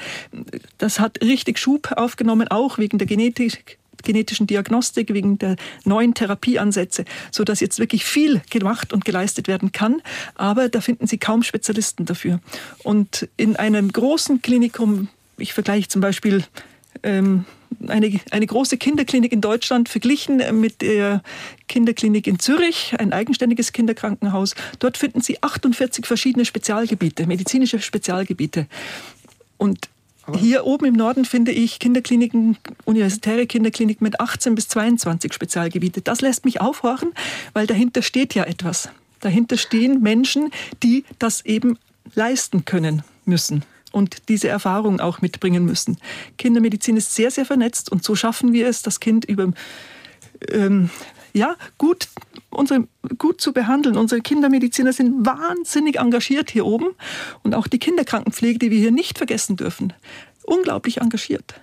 Das hat richtig Schub aufgenommen, auch wegen der Genetik, genetischen Diagnostik, wegen der neuen Therapieansätze, so dass jetzt wirklich viel gemacht und geleistet werden kann. Aber da finden Sie kaum Spezialisten dafür. Und in einem großen Klinikum, ich vergleiche zum Beispiel ähm, eine, eine große Kinderklinik in Deutschland verglichen mit der Kinderklinik in Zürich, ein eigenständiges Kinderkrankenhaus. Dort finden Sie 48 verschiedene Spezialgebiete, medizinische Spezialgebiete. Und hier oben im Norden finde ich Kinderkliniken, universitäre Kinderkliniken mit 18 bis 22 Spezialgebiete. Das lässt mich aufhorchen, weil dahinter steht ja etwas. Dahinter stehen Menschen, die das eben leisten können müssen und diese Erfahrung auch mitbringen müssen. Kindermedizin ist sehr, sehr vernetzt und so schaffen wir es, das Kind über ähm, ja, gut, unsere, gut zu behandeln. Unsere Kindermediziner sind wahnsinnig engagiert hier oben und auch die Kinderkrankenpflege, die wir hier nicht vergessen dürfen, unglaublich engagiert.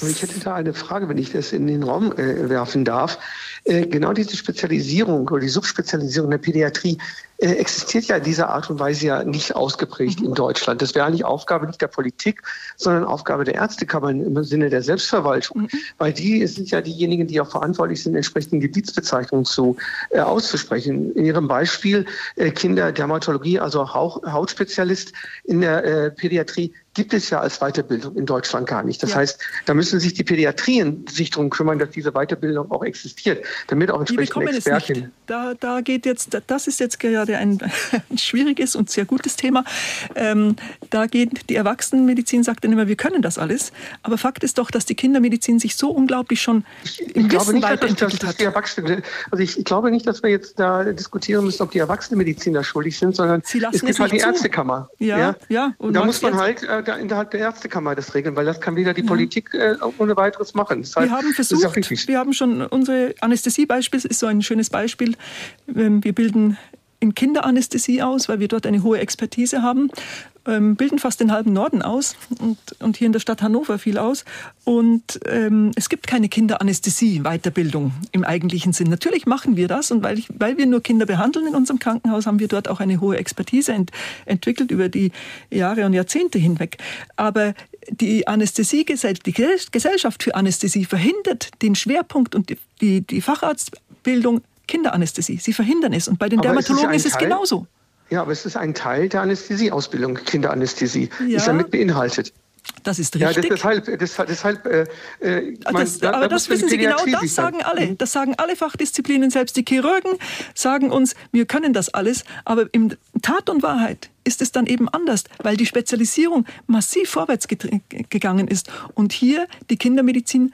Ich hätte da eine Frage, wenn ich das in den Raum äh, werfen darf. Äh, genau diese Spezialisierung oder die Subspezialisierung der Pädiatrie äh, existiert ja in dieser Art und Weise ja nicht ausgeprägt in Deutschland. Das wäre eigentlich Aufgabe nicht der Politik, sondern Aufgabe der Ärztekammer im Sinne der Selbstverwaltung. Mhm. Weil die sind ja diejenigen, die auch verantwortlich sind, entsprechende Gebietsbezeichnungen zu, äh, auszusprechen. In Ihrem Beispiel äh, Kinderdermatologie, also Hautspezialist in der äh, Pädiatrie, gibt es ja als Weiterbildung in Deutschland gar nicht. Das ja. heißt, da müssen sich die Pädiatrien sich darum kümmern, dass diese Weiterbildung auch existiert, damit auch entsprechende Expertinnen. Da, da geht jetzt, das ist jetzt gerade ein, ein schwieriges und sehr gutes Thema. Ähm, da geht die Erwachsenenmedizin sagt dann immer, wir können das alles. Aber Fakt ist doch, dass die Kindermedizin sich so unglaublich schon im ich Wissen nicht, weiterentwickelt dass, dass, dass hat. Also ich, ich, glaube nicht, dass wir jetzt da diskutieren müssen, ob die Erwachsenenmediziner schuldig sind, sondern es gibt halt die Ärztekammer. Ja, ja. ja. Und da muss man halt da innerhalb der Ärztekammer das regeln, weil das kann wieder die ja. Politik äh, ohne weiteres machen. Das heißt, wir haben versucht, wir haben schon unsere Anästhesiebeispiel ist so ein schönes Beispiel. Ähm, wir bilden in Kinderanästhesie aus, weil wir dort eine hohe Expertise haben, ähm, bilden fast den halben Norden aus und, und hier in der Stadt Hannover viel aus. Und ähm, es gibt keine Kinderanästhesie-Weiterbildung im eigentlichen Sinn. Natürlich machen wir das und weil, ich, weil wir nur Kinder behandeln in unserem Krankenhaus, haben wir dort auch eine hohe Expertise ent, entwickelt über die Jahre und Jahrzehnte hinweg. Aber die Anästhesiegesellschaft, die Gesellschaft für Anästhesie verhindert den Schwerpunkt und die, die, die Facharztbildung Kinderanästhesie. Sie verhindern es. Und bei den aber Dermatologen ist es, ist es genauso. Ja, aber es ist ein Teil der Anästhesieausbildung, Kinderanästhesie. Ja. Ist damit beinhaltet. Das ist richtig. Ja, deshalb, deshalb, deshalb äh, äh man, das, da, aber da das wissen Sie genau, das sagen alle. Mhm. Das sagen alle Fachdisziplinen, selbst die Chirurgen sagen uns, wir können das alles. Aber in Tat und Wahrheit ist es dann eben anders, weil die Spezialisierung massiv vorwärts gegangen ist. Und hier die Kindermedizin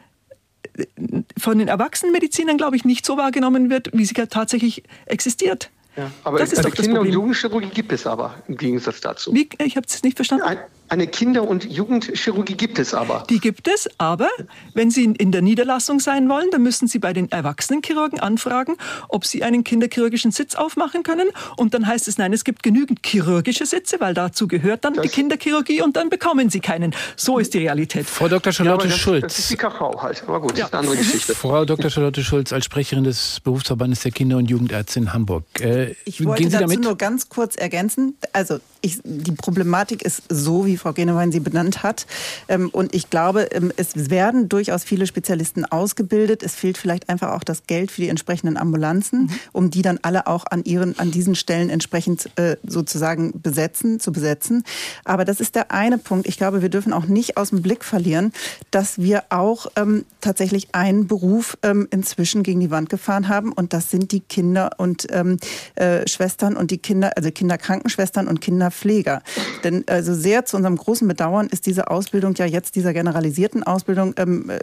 von den Erwachsenenmedizinern, glaube ich, nicht so wahrgenommen wird, wie sie tatsächlich existiert. Ja, aber das ist eine Kinder- und Jugendchirurgie gibt es aber im Gegensatz dazu. Wie? Ich habe es nicht verstanden. Ein, eine Kinder- und Jugendchirurgie gibt es aber. Die gibt es, aber wenn Sie in der Niederlassung sein wollen, dann müssen Sie bei den Erwachsenenchirurgen anfragen, ob Sie einen kinderchirurgischen Sitz aufmachen können. Und dann heißt es, nein, es gibt genügend chirurgische Sitze, weil dazu gehört dann das die Kinderchirurgie und dann bekommen Sie keinen. So ist die Realität. Frau Dr. Charlotte ja, das, Schulz. Das ist die KV halt, aber gut, ja. das ist eine andere Geschichte. Frau Dr. Charlotte Schulz als Sprecherin des Berufsverbandes der Kinder- und Jugendärzte in Hamburg. Äh, ich wollte dazu damit? nur ganz kurz ergänzen. Also ich, die Problematik ist so, wie Frau Genewein sie benannt hat. Ähm, und ich glaube, ähm, es werden durchaus viele Spezialisten ausgebildet. Es fehlt vielleicht einfach auch das Geld für die entsprechenden Ambulanzen, mhm. um die dann alle auch an ihren, an diesen Stellen entsprechend äh, sozusagen besetzen, zu besetzen. Aber das ist der eine Punkt. Ich glaube, wir dürfen auch nicht aus dem Blick verlieren, dass wir auch ähm, tatsächlich einen Beruf inzwischen gegen die Wand gefahren haben. Und das sind die Kinder und äh, Schwestern und die Kinder, also Kinderkrankenschwestern und Kinderpfleger. Denn also sehr zu unserem großen Bedauern ist diese Ausbildung ja jetzt dieser generalisierten Ausbildung ähm, äh,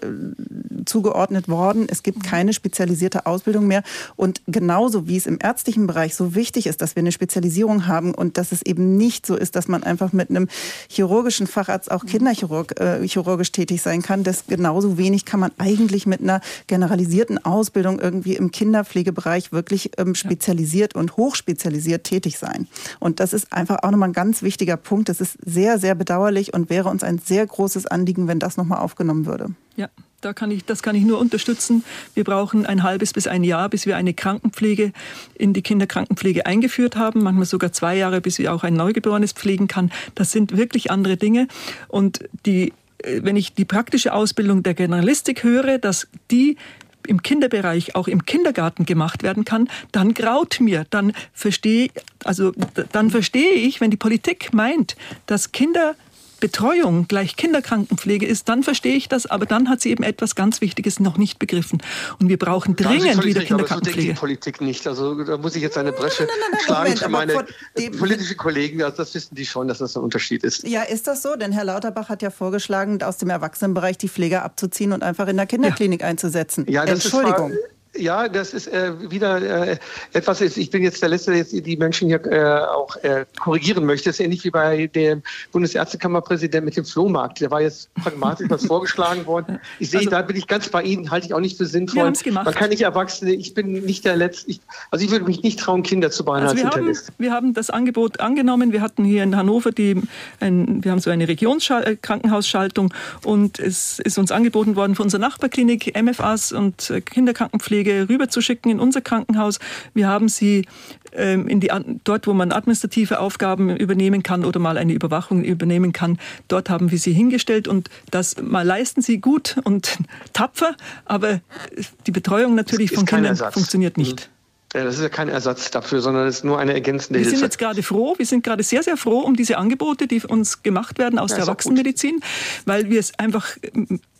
zugeordnet worden. Es gibt keine spezialisierte Ausbildung mehr. Und genauso wie es im ärztlichen Bereich so wichtig ist, dass wir eine Spezialisierung haben und dass es eben nicht so ist, dass man einfach mit einem chirurgischen Facharzt auch Kinderchirurg äh, chirurgisch tätig sein kann, das genauso wenig kann man eigentlich mit einer generalisierten Ausbildung irgendwie im Kinderpflegebereich wirklich ähm, spezialisiert und hochspezialisiert tätig sein. Und das ist einfach auch nochmal ein ganz wichtiger Punkt. Das ist sehr, sehr bedauerlich und wäre uns ein sehr großes Anliegen, wenn das nochmal aufgenommen würde. Ja, da kann ich, das kann ich nur unterstützen. Wir brauchen ein halbes bis ein Jahr, bis wir eine Krankenpflege in die Kinderkrankenpflege eingeführt haben. Manchmal sogar zwei Jahre, bis wir auch ein Neugeborenes pflegen kann. Das sind wirklich andere Dinge. Und die, äh, wenn ich die praktische Ausbildung der Generalistik höre, dass die im Kinderbereich auch im Kindergarten gemacht werden kann, dann graut mir, dann verstehe, also dann verstehe ich, wenn die Politik meint, dass Kinder Betreuung gleich Kinderkrankenpflege ist, dann verstehe ich das, aber dann hat sie eben etwas ganz Wichtiges noch nicht begriffen. Und wir brauchen dringend wieder Kinderkrankenpflege. Aber so die Politik nicht. Also da muss ich jetzt eine Bresche nein, nein, nein, schlagen Moment, für meine politischen Kollegen. Also das wissen die schon, dass das ein Unterschied ist. Ja, ist das so? Denn Herr Lauterbach hat ja vorgeschlagen, aus dem Erwachsenenbereich die Pfleger abzuziehen und einfach in der Kinderklinik ja. einzusetzen. Ja, Entschuldigung. Ist ja, das ist äh, wieder äh, etwas, ich bin jetzt der Letzte, der jetzt die Menschen hier äh, auch äh, korrigieren möchte. Das ist ähnlich wie bei dem Bundesärztekammerpräsident mit dem Flohmarkt. Der war jetzt pragmatisch was vorgeschlagen worden. Ich sehe, also, da bin ich ganz bei Ihnen, halte ich auch nicht für sinnvoll. Gemacht. Man kann nicht Erwachsene, ich bin nicht der Letzte, ich, also ich würde mich nicht trauen, Kinder zu behandeln also als wir. Haben, wir haben das Angebot angenommen. Wir hatten hier in Hannover die, ein, wir haben so eine Regionskrankenhausschaltung und es ist uns angeboten worden von unserer Nachbarklinik, MFAs und äh, Kinderkrankenpflege Pflege rüberzuschicken in unser Krankenhaus. Wir haben sie ähm, in die, dort, wo man administrative Aufgaben übernehmen kann oder mal eine Überwachung übernehmen kann, dort haben wir sie hingestellt und das mal leisten sie gut und tapfer, aber die Betreuung natürlich von Kindern Ersatz. funktioniert nicht. Mhm. Das ist ja kein Ersatz dafür, sondern es ist nur eine ergänzende Hilfe. Wir sind jetzt gerade froh, wir sind gerade sehr, sehr froh um diese Angebote, die uns gemacht werden aus ja, der Erwachsenenmedizin, weil wir es einfach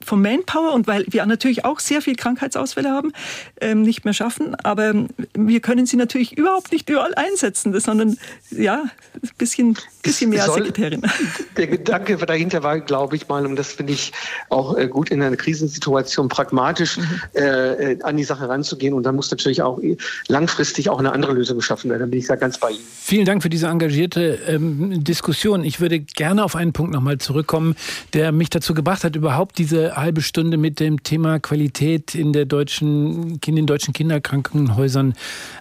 vom Manpower und weil wir natürlich auch sehr viel Krankheitsausfälle haben, ähm, nicht mehr schaffen. Aber wir können sie natürlich überhaupt nicht überall einsetzen, sondern ja, ein bisschen, bisschen mehr als Sekretärin. Der Gedanke dahinter war, glaube ich mal, und das finde ich auch äh, gut in einer Krisensituation pragmatisch mhm. äh, an die Sache ranzugehen. Und dann muss natürlich auch langfristig auch eine andere Lösung geschaffen werden. Da bin ich da ganz bei Ihnen. Vielen Dank für diese engagierte ähm, Diskussion. Ich würde gerne auf einen Punkt nochmal zurückkommen, der mich dazu gebracht hat, überhaupt diese halbe Stunde mit dem Thema Qualität in, der deutschen, in den deutschen Kinderkrankenhäusern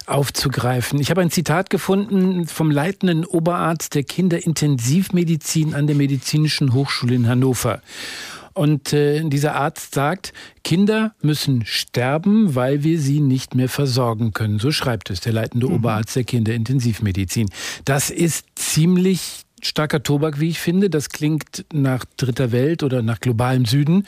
aufzugreifen. Ich habe ein Zitat gefunden vom leitenden Oberarzt der Kinderintensivmedizin an der Medizinischen Hochschule in Hannover. Und äh, dieser Arzt sagt, Kinder müssen sterben, weil wir sie nicht mehr versorgen können. So schreibt es der leitende mhm. Oberarzt der Kinderintensivmedizin. Das ist ziemlich starker Tobak, wie ich finde. Das klingt nach dritter Welt oder nach globalem Süden.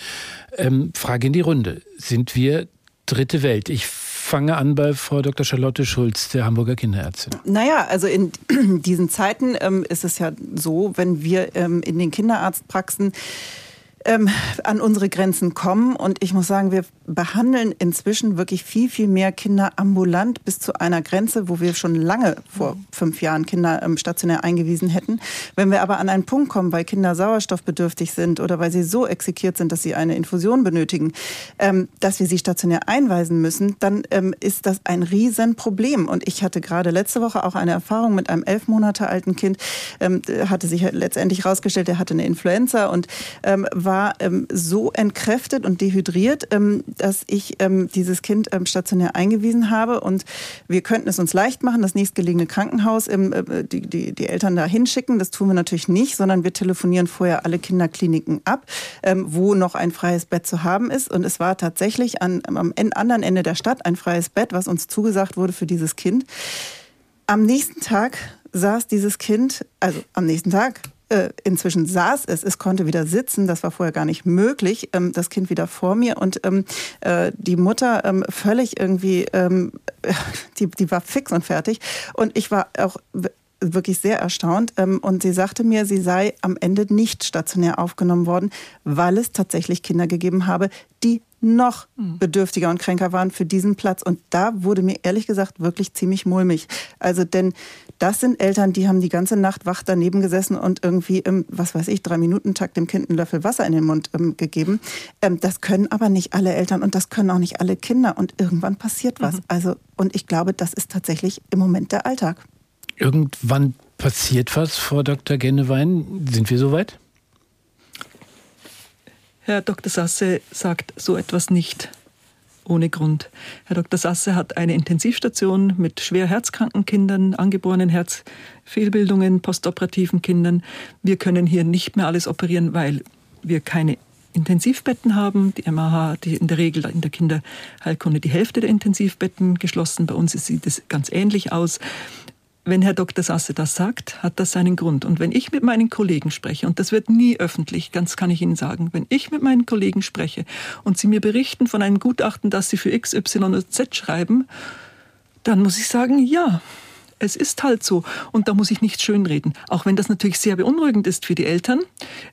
Ähm, Frage in die Runde. Sind wir dritte Welt? Ich fange an bei Frau Dr. Charlotte Schulz, der Hamburger Kinderärztin. Naja, also in diesen Zeiten ähm, ist es ja so, wenn wir ähm, in den Kinderarztpraxen ähm, an unsere Grenzen kommen. Und ich muss sagen, wir behandeln inzwischen wirklich viel, viel mehr Kinder ambulant bis zu einer Grenze, wo wir schon lange vor fünf Jahren Kinder ähm, stationär eingewiesen hätten. Wenn wir aber an einen Punkt kommen, weil Kinder sauerstoffbedürftig sind oder weil sie so exekiert sind, dass sie eine Infusion benötigen, ähm, dass wir sie stationär einweisen müssen, dann ähm, ist das ein Riesenproblem. Und ich hatte gerade letzte Woche auch eine Erfahrung mit einem elf Monate alten Kind, ähm, hatte sich letztendlich herausgestellt, er hatte eine Influenza und ähm, war war ähm, so entkräftet und dehydriert, ähm, dass ich ähm, dieses Kind ähm, stationär eingewiesen habe. Und wir könnten es uns leicht machen, das nächstgelegene Krankenhaus, ähm, äh, die, die, die Eltern da hinschicken. Das tun wir natürlich nicht, sondern wir telefonieren vorher alle Kinderkliniken ab, ähm, wo noch ein freies Bett zu haben ist. Und es war tatsächlich an, am anderen Ende der Stadt ein freies Bett, was uns zugesagt wurde für dieses Kind. Am nächsten Tag saß dieses Kind, also am nächsten Tag, äh, inzwischen saß es, es konnte wieder sitzen, das war vorher gar nicht möglich, ähm, das Kind wieder vor mir. Und ähm, äh, die Mutter ähm, völlig irgendwie, ähm, die, die war fix und fertig. Und ich war auch wirklich sehr erstaunt. Ähm, und sie sagte mir, sie sei am Ende nicht stationär aufgenommen worden, weil es tatsächlich Kinder gegeben habe, die noch hm. bedürftiger und kränker waren für diesen Platz. Und da wurde mir ehrlich gesagt wirklich ziemlich mulmig. Also denn das sind Eltern, die haben die ganze Nacht wach daneben gesessen und irgendwie im, was weiß ich, drei Minuten Takt dem Kind einen Löffel Wasser in den Mund ähm, gegeben. Ähm, das können aber nicht alle Eltern und das können auch nicht alle Kinder. Und irgendwann passiert was. Mhm. Also und ich glaube, das ist tatsächlich im Moment der Alltag. Irgendwann passiert was, Frau Dr. Gennewein. Sind wir soweit? Herr Dr. Sasse sagt so etwas nicht ohne Grund. Herr Dr. Sasse hat eine Intensivstation mit schwer herzkranken Kindern, angeborenen Herzfehlbildungen, postoperativen Kindern. Wir können hier nicht mehr alles operieren, weil wir keine Intensivbetten haben. Die MAH hat in der Regel in der Kinderheilkunde die Hälfte der Intensivbetten geschlossen. Bei uns sieht es ganz ähnlich aus wenn Herr Dr. Sasse das sagt, hat das seinen Grund. Und wenn ich mit meinen Kollegen spreche, und das wird nie öffentlich, ganz kann ich Ihnen sagen, wenn ich mit meinen Kollegen spreche und sie mir berichten von einem Gutachten, das sie für X, Y oder Z schreiben, dann muss ich sagen, ja, es ist halt so. Und da muss ich nicht schönreden. Auch wenn das natürlich sehr beunruhigend ist für die Eltern.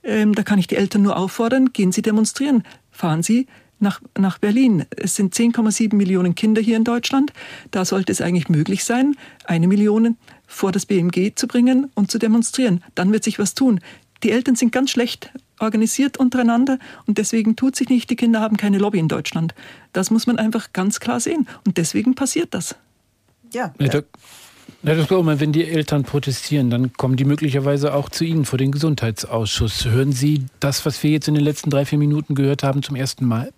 Ähm, da kann ich die Eltern nur auffordern, gehen Sie demonstrieren. Fahren Sie nach, nach Berlin. Es sind 10,7 Millionen Kinder hier in Deutschland. Da sollte es eigentlich möglich sein, eine Million vor das BMG zu bringen und zu demonstrieren. Dann wird sich was tun. Die Eltern sind ganz schlecht organisiert untereinander und deswegen tut sich nicht, die Kinder haben keine Lobby in Deutschland. Das muss man einfach ganz klar sehen und deswegen passiert das. Ja. ja. Ja, das glaube ich, wenn die Eltern protestieren, dann kommen die möglicherweise auch zu Ihnen vor den Gesundheitsausschuss. Hören Sie das, was wir jetzt in den letzten drei, vier Minuten gehört haben, zum ersten Mal?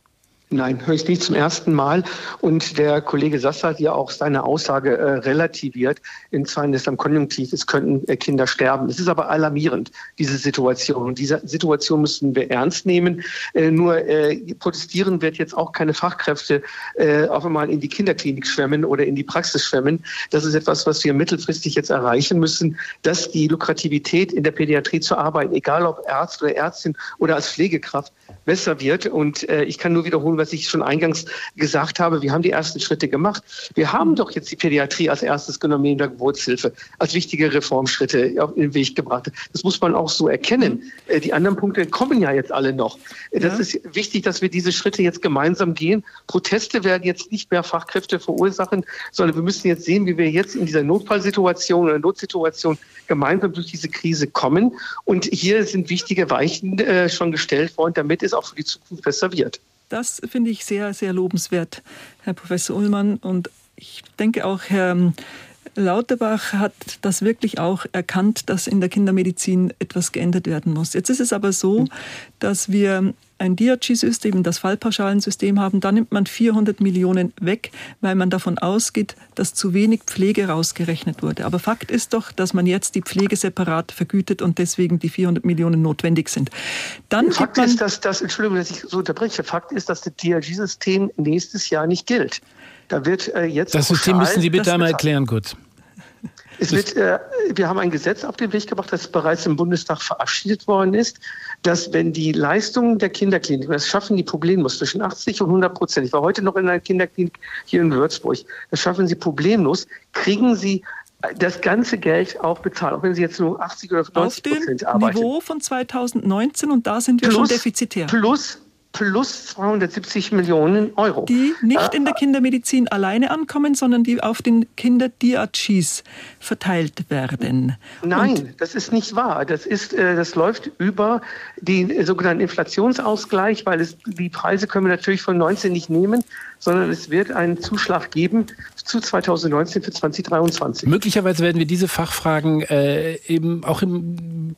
Nein, höre ich nicht zum ersten Mal. Und der Kollege Sasser hat ja auch seine Aussage äh, relativiert. In Zahlen ist am Konjunktiv, es könnten äh, Kinder sterben. Es ist aber alarmierend, diese Situation. Und diese Situation müssen wir ernst nehmen. Äh, nur äh, protestieren wird jetzt auch keine Fachkräfte äh, auf einmal in die Kinderklinik schwemmen oder in die Praxis schwemmen. Das ist etwas, was wir mittelfristig jetzt erreichen müssen, dass die Lukrativität in der Pädiatrie zu arbeiten, egal ob Arzt oder Ärztin oder als Pflegekraft, besser wird. Und äh, ich kann nur wiederholen, was ich schon eingangs gesagt habe. Wir haben die ersten Schritte gemacht. Wir haben doch jetzt die Pädiatrie als erstes genommen in der Geburtshilfe, als wichtige Reformschritte auf den Weg gebracht. Das muss man auch so erkennen. Äh, die anderen Punkte kommen ja jetzt alle noch. Äh, das ja. ist wichtig, dass wir diese Schritte jetzt gemeinsam gehen. Proteste werden jetzt nicht mehr Fachkräfte verursachen, sondern wir müssen jetzt sehen, wie wir jetzt in dieser Notfallsituation oder Notsituation gemeinsam durch diese Krise kommen. Und hier sind wichtige Weichen äh, schon gestellt worden, damit es auch für die Zukunft besser wird. Das finde ich sehr, sehr lobenswert, Herr Professor Ullmann. Und ich denke auch, Herr Lauterbach hat das wirklich auch erkannt, dass in der Kindermedizin etwas geändert werden muss. Jetzt ist es aber so, dass wir ein DRG-System, das Fallpauschalensystem haben, da nimmt man 400 Millionen weg, weil man davon ausgeht, dass zu wenig Pflege rausgerechnet wurde. Aber Fakt ist doch, dass man jetzt die Pflege separat vergütet und deswegen die 400 Millionen notwendig sind. Dann Fakt ist, dass das, Entschuldigung, dass ich so unterbreche, Fakt ist, dass das DRG-System nächstes Jahr nicht gilt. Da wird äh, jetzt. Das System müssen Sie bitte einmal erklären kurz. Es wird, äh, wir haben ein Gesetz auf den Weg gebracht, das bereits im Bundestag verabschiedet worden ist, dass wenn die Leistungen der Kinderklinik, das schaffen die problemlos zwischen 80 und 100 Prozent. Ich war heute noch in einer Kinderklinik hier in Würzburg. Das schaffen sie problemlos, kriegen sie das ganze Geld auch bezahlt, auch wenn Sie jetzt nur 80 oder 90 Prozent arbeiten. Auf dem Niveau von 2019 und da sind wir plus, schon defizitär. Plus plus 270 Millionen Euro. Die nicht in der Kindermedizin alleine ankommen, sondern die auf den Kinderdiacis verteilt werden. Nein, Und das ist nicht wahr. Das, ist, äh, das läuft über den sogenannten Inflationsausgleich, weil es, die Preise können wir natürlich von 19 nicht nehmen, sondern es wird einen Zuschlag geben zu 2019 für 2023. Möglicherweise werden wir diese Fachfragen äh, eben auch im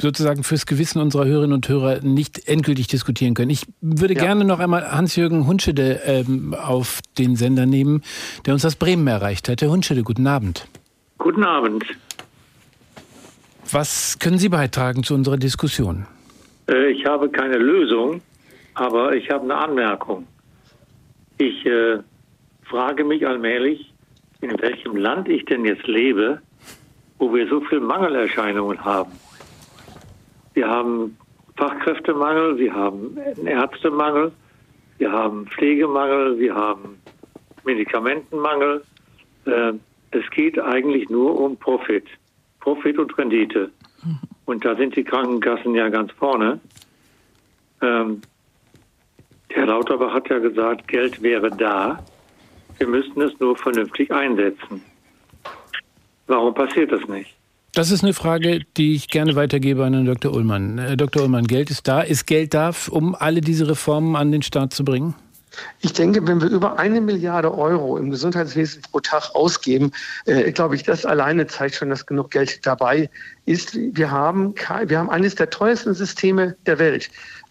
sozusagen fürs Gewissen unserer Hörerinnen und Hörer nicht endgültig diskutieren können. Ich würde ja. gerne noch einmal Hans-Jürgen Hunschede ähm, auf den Sender nehmen, der uns aus Bremen erreicht hat. Herr Hunschede, guten Abend. Guten Abend. Was können Sie beitragen zu unserer Diskussion? Äh, ich habe keine Lösung, aber ich habe eine Anmerkung. Ich äh, frage mich allmählich, in welchem Land ich denn jetzt lebe, wo wir so viele Mangelerscheinungen haben. Wir haben Fachkräftemangel, wir haben Ärztemangel, wir haben Pflegemangel, wir haben Medikamentenmangel. Äh, es geht eigentlich nur um Profit. Profit und Rendite. Und da sind die Krankenkassen ja ganz vorne. Ähm, Herr Lauterbach hat ja gesagt, Geld wäre da. Wir müssten es nur vernünftig einsetzen. Warum passiert das nicht? Das ist eine Frage, die ich gerne weitergebe an Herrn Dr. Ullmann. Herr Dr. Ullmann, Geld ist da. Ist Geld da, um alle diese Reformen an den Start zu bringen? Ich denke, wenn wir über eine Milliarde Euro im Gesundheitswesen pro Tag ausgeben, äh, glaube ich, das alleine zeigt schon, dass genug Geld dabei ist. Wir haben, wir haben eines der teuersten Systeme der Welt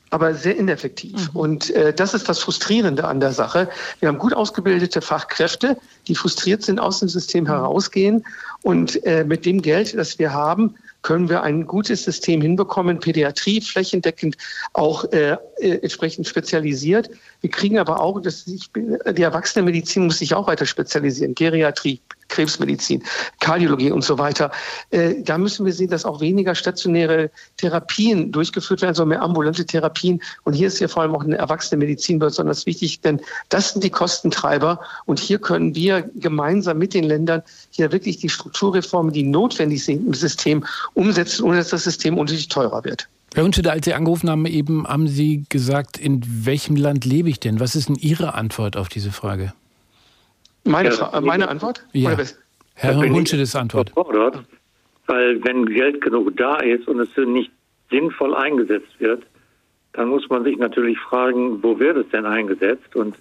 aber sehr ineffektiv. Mhm. Und äh, das ist das Frustrierende an der Sache. Wir haben gut ausgebildete Fachkräfte, die frustriert sind, aus dem System herausgehen. Und äh, mit dem Geld, das wir haben, können wir ein gutes System hinbekommen, Pädiatrie flächendeckend auch äh, äh, entsprechend spezialisiert. Wir kriegen aber auch, dass ich, die Erwachsenenmedizin muss sich auch weiter spezialisieren, Geriatrie, Krebsmedizin, Kardiologie und so weiter. Äh, da müssen wir sehen, dass auch weniger stationäre Therapien durchgeführt werden, sondern mehr ambulante Therapien. Und hier ist ja vor allem auch eine Erwachsenenmedizin besonders wichtig, denn das sind die Kostentreiber. Und hier können wir gemeinsam mit den Ländern hier wirklich die Strukturreformen, die notwendig sind im System, umsetzen, ohne dass das System unnötig teurer wird. Herr Unschede, als Sie angerufen haben, eben haben Sie gesagt, in welchem Land lebe ich denn? Was ist denn Ihre Antwort auf diese Frage? Meine, ja, meine Antwort? Ja. Herr Hunschedes Antwort. Weil wenn Geld genug da ist und es nicht sinnvoll eingesetzt wird, dann muss man sich natürlich fragen, wo wird es denn eingesetzt? Und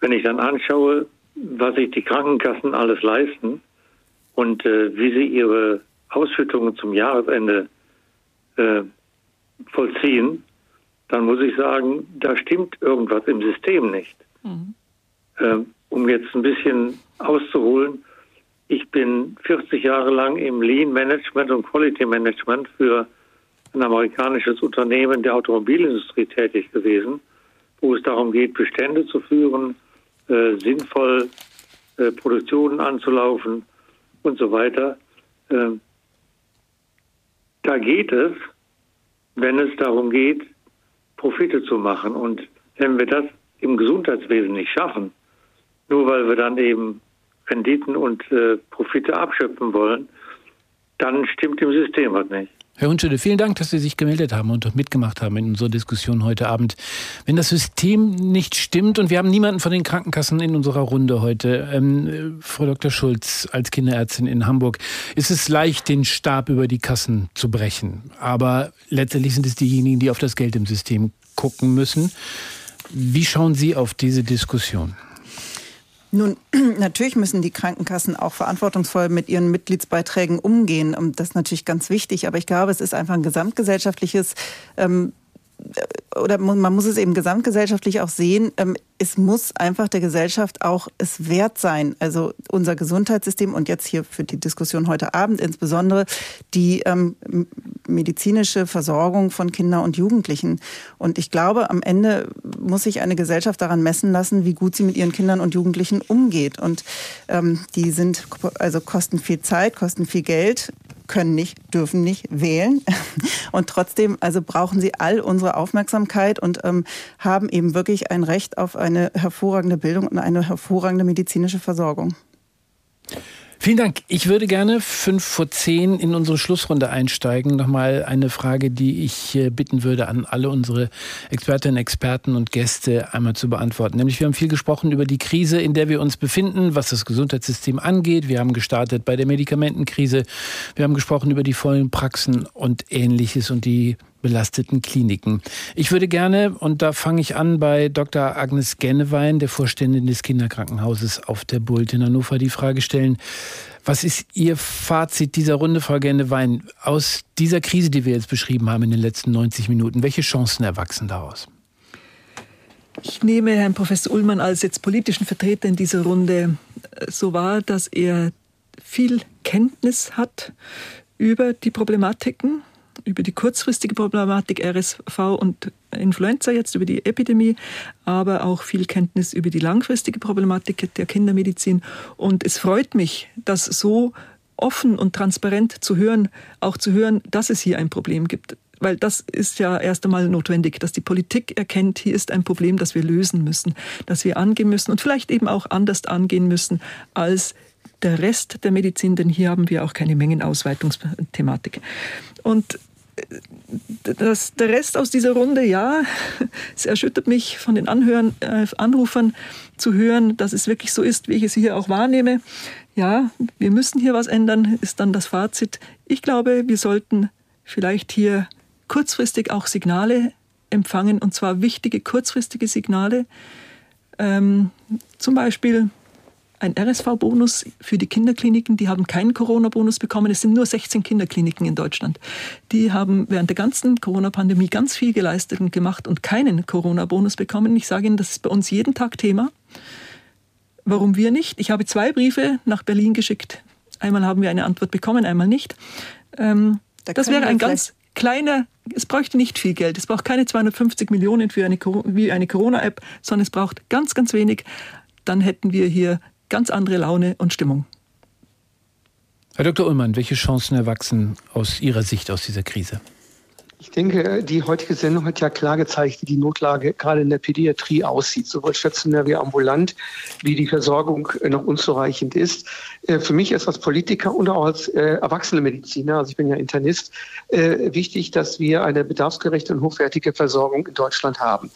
wenn ich dann anschaue, was sich die Krankenkassen alles leisten und äh, wie sie ihre Ausschüttungen zum Jahresende äh, vollziehen, dann muss ich sagen, da stimmt irgendwas im System nicht. Mhm. Äh, um jetzt ein bisschen auszuholen, ich bin 40 Jahre lang im Lean Management und Quality Management für ein amerikanisches Unternehmen der Automobilindustrie tätig gewesen, wo es darum geht, Bestände zu führen, äh, sinnvoll äh, Produktionen anzulaufen und so weiter. Äh, da geht es, wenn es darum geht, Profite zu machen. Und wenn wir das im Gesundheitswesen nicht schaffen, nur weil wir dann eben Renditen und äh, Profite abschöpfen wollen, dann stimmt im System was nicht. Herr Hunschede, vielen Dank, dass Sie sich gemeldet haben und mitgemacht haben in unserer Diskussion heute Abend. Wenn das System nicht stimmt und wir haben niemanden von den Krankenkassen in unserer Runde heute, ähm, Frau Dr. Schulz als Kinderärztin in Hamburg, ist es leicht, den Stab über die Kassen zu brechen. Aber letztendlich sind es diejenigen, die auf das Geld im System gucken müssen. Wie schauen Sie auf diese Diskussion? Nun, natürlich müssen die Krankenkassen auch verantwortungsvoll mit ihren Mitgliedsbeiträgen umgehen. Und das ist natürlich ganz wichtig. Aber ich glaube, es ist einfach ein gesamtgesellschaftliches ähm, oder man muss es eben gesamtgesellschaftlich auch sehen, ähm, es muss einfach der Gesellschaft auch es wert sein, also unser Gesundheitssystem und jetzt hier für die Diskussion heute Abend insbesondere die ähm, medizinische Versorgung von Kindern und Jugendlichen. Und ich glaube, am Ende muss sich eine Gesellschaft daran messen lassen, wie gut sie mit ihren Kindern und Jugendlichen umgeht. Und ähm, die sind, also kosten viel Zeit, kosten viel Geld können nicht, dürfen nicht wählen. Und trotzdem, also brauchen sie all unsere Aufmerksamkeit und ähm, haben eben wirklich ein Recht auf eine hervorragende Bildung und eine hervorragende medizinische Versorgung. Vielen Dank. Ich würde gerne fünf vor zehn in unsere Schlussrunde einsteigen. Nochmal eine Frage, die ich bitten würde an alle unsere Expertinnen, Experten und Gäste einmal zu beantworten. Nämlich wir haben viel gesprochen über die Krise, in der wir uns befinden, was das Gesundheitssystem angeht. Wir haben gestartet bei der Medikamentenkrise. Wir haben gesprochen über die vollen Praxen und ähnliches und die belasteten Kliniken. Ich würde gerne, und da fange ich an bei Dr. Agnes Gennewein, der Vorständin des Kinderkrankenhauses auf der Bult in Hannover, die Frage stellen, was ist Ihr Fazit dieser Runde, Frau Gennewein, aus dieser Krise, die wir jetzt beschrieben haben in den letzten 90 Minuten? Welche Chancen erwachsen daraus? Ich nehme Herrn Professor Ullmann als jetzt politischen Vertreter in dieser Runde so wahr, dass er viel Kenntnis hat über die Problematiken über die kurzfristige Problematik RSV und Influenza jetzt, über die Epidemie, aber auch viel Kenntnis über die langfristige Problematik der Kindermedizin. Und es freut mich, dass so offen und transparent zu hören, auch zu hören, dass es hier ein Problem gibt. Weil das ist ja erst einmal notwendig, dass die Politik erkennt, hier ist ein Problem, das wir lösen müssen, das wir angehen müssen und vielleicht eben auch anders angehen müssen als der Rest der Medizin, denn hier haben wir auch keine Mengenausweitungsthematik. Und äh, das, der Rest aus dieser Runde, ja, es erschüttert mich von den Anhören, äh, Anrufern zu hören, dass es wirklich so ist, wie ich es hier auch wahrnehme. Ja, wir müssen hier was ändern, ist dann das Fazit. Ich glaube, wir sollten vielleicht hier kurzfristig auch Signale empfangen, und zwar wichtige kurzfristige Signale. Ähm, zum Beispiel ein RSV-Bonus für die Kinderkliniken. Die haben keinen Corona-Bonus bekommen. Es sind nur 16 Kinderkliniken in Deutschland. Die haben während der ganzen Corona-Pandemie ganz viel geleistet und gemacht und keinen Corona-Bonus bekommen. Ich sage Ihnen, das ist bei uns jeden Tag Thema. Warum wir nicht? Ich habe zwei Briefe nach Berlin geschickt. Einmal haben wir eine Antwort bekommen, einmal nicht. Ähm, da das wäre ein ganz kleiner, es bräuchte nicht viel Geld. Es braucht keine 250 Millionen für eine, wie eine Corona-App, sondern es braucht ganz, ganz wenig. Dann hätten wir hier ganz andere Laune und Stimmung. Herr Dr. Ullmann, welche Chancen erwachsen aus Ihrer Sicht aus dieser Krise? Ich denke, die heutige Sendung hat ja klar gezeigt, wie die Notlage gerade in der Pädiatrie aussieht, sowohl stationär wie ambulant, wie die Versorgung noch unzureichend ist. Äh, für mich ist als Politiker und auch als äh, erwachsene Mediziner, also ich bin ja Internist, äh, wichtig, dass wir eine bedarfsgerechte und hochwertige Versorgung in Deutschland haben.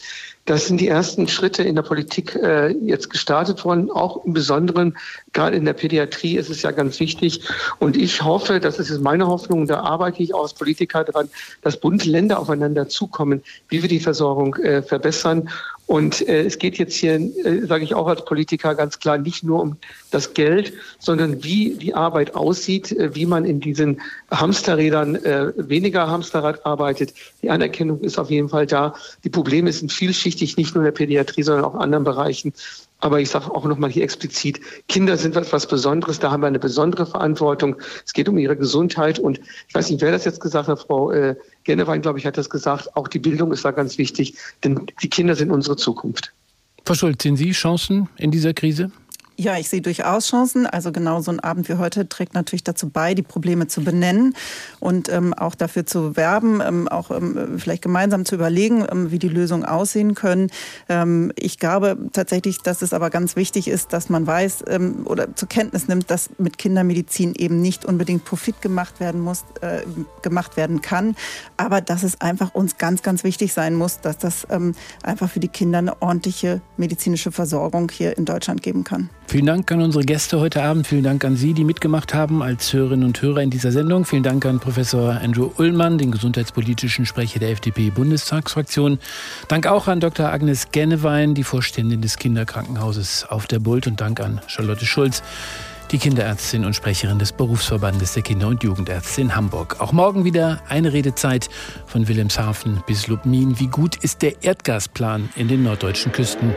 Das sind die ersten Schritte in der Politik äh, jetzt gestartet worden. Auch im Besonderen, gerade in der Pädiatrie ist es ja ganz wichtig. Und ich hoffe, das ist meine Hoffnung, da arbeite ich auch als Politiker dran, dass Bund, Länder aufeinander zukommen, wie wir die Versorgung äh, verbessern und äh, es geht jetzt hier, äh, sage ich auch als Politiker ganz klar, nicht nur um das Geld, sondern wie die Arbeit aussieht, äh, wie man in diesen Hamsterrädern äh, weniger Hamsterrad arbeitet. Die Anerkennung ist auf jeden Fall da. Die Probleme sind vielschichtig, nicht nur in der Pädiatrie, sondern auch in anderen Bereichen. Aber ich sage auch nochmal hier explizit, Kinder sind etwas Besonderes, da haben wir eine besondere Verantwortung. Es geht um ihre Gesundheit und ich weiß nicht, wer das jetzt gesagt hat, Frau äh, Gennewein, glaube ich, hat das gesagt, auch die Bildung ist da ganz wichtig, denn die Kinder sind unsere Zukunft. Frau Schulz, sehen Sie Chancen in dieser Krise? Ja, ich sehe durchaus Chancen. Also genau so ein Abend wie heute trägt natürlich dazu bei, die Probleme zu benennen und ähm, auch dafür zu werben, ähm, auch ähm, vielleicht gemeinsam zu überlegen, ähm, wie die Lösungen aussehen können. Ähm, ich glaube tatsächlich, dass es aber ganz wichtig ist, dass man weiß ähm, oder zur Kenntnis nimmt, dass mit Kindermedizin eben nicht unbedingt Profit gemacht werden muss, äh, gemacht werden kann, aber dass es einfach uns ganz, ganz wichtig sein muss, dass das einfach für die Kinder eine ordentliche medizinische Versorgung hier in Deutschland geben kann. Vielen Dank an unsere Gäste heute Abend. Vielen Dank an Sie, die mitgemacht haben als Hörerinnen und Hörer in dieser Sendung. Vielen Dank an Professor Andrew Ullmann, den gesundheitspolitischen Sprecher der FDP-Bundestagsfraktion. Dank auch an Dr. Agnes Gennewein, die Vorständin des Kinderkrankenhauses auf der Bult. Und Dank an Charlotte Schulz, die Kinderärztin und Sprecherin des Berufsverbandes der Kinder- und Jugendärzte in Hamburg. Auch morgen wieder eine Redezeit von Wilhelmshaven bis Lubmin. Wie gut ist der Erdgasplan in den norddeutschen Küsten?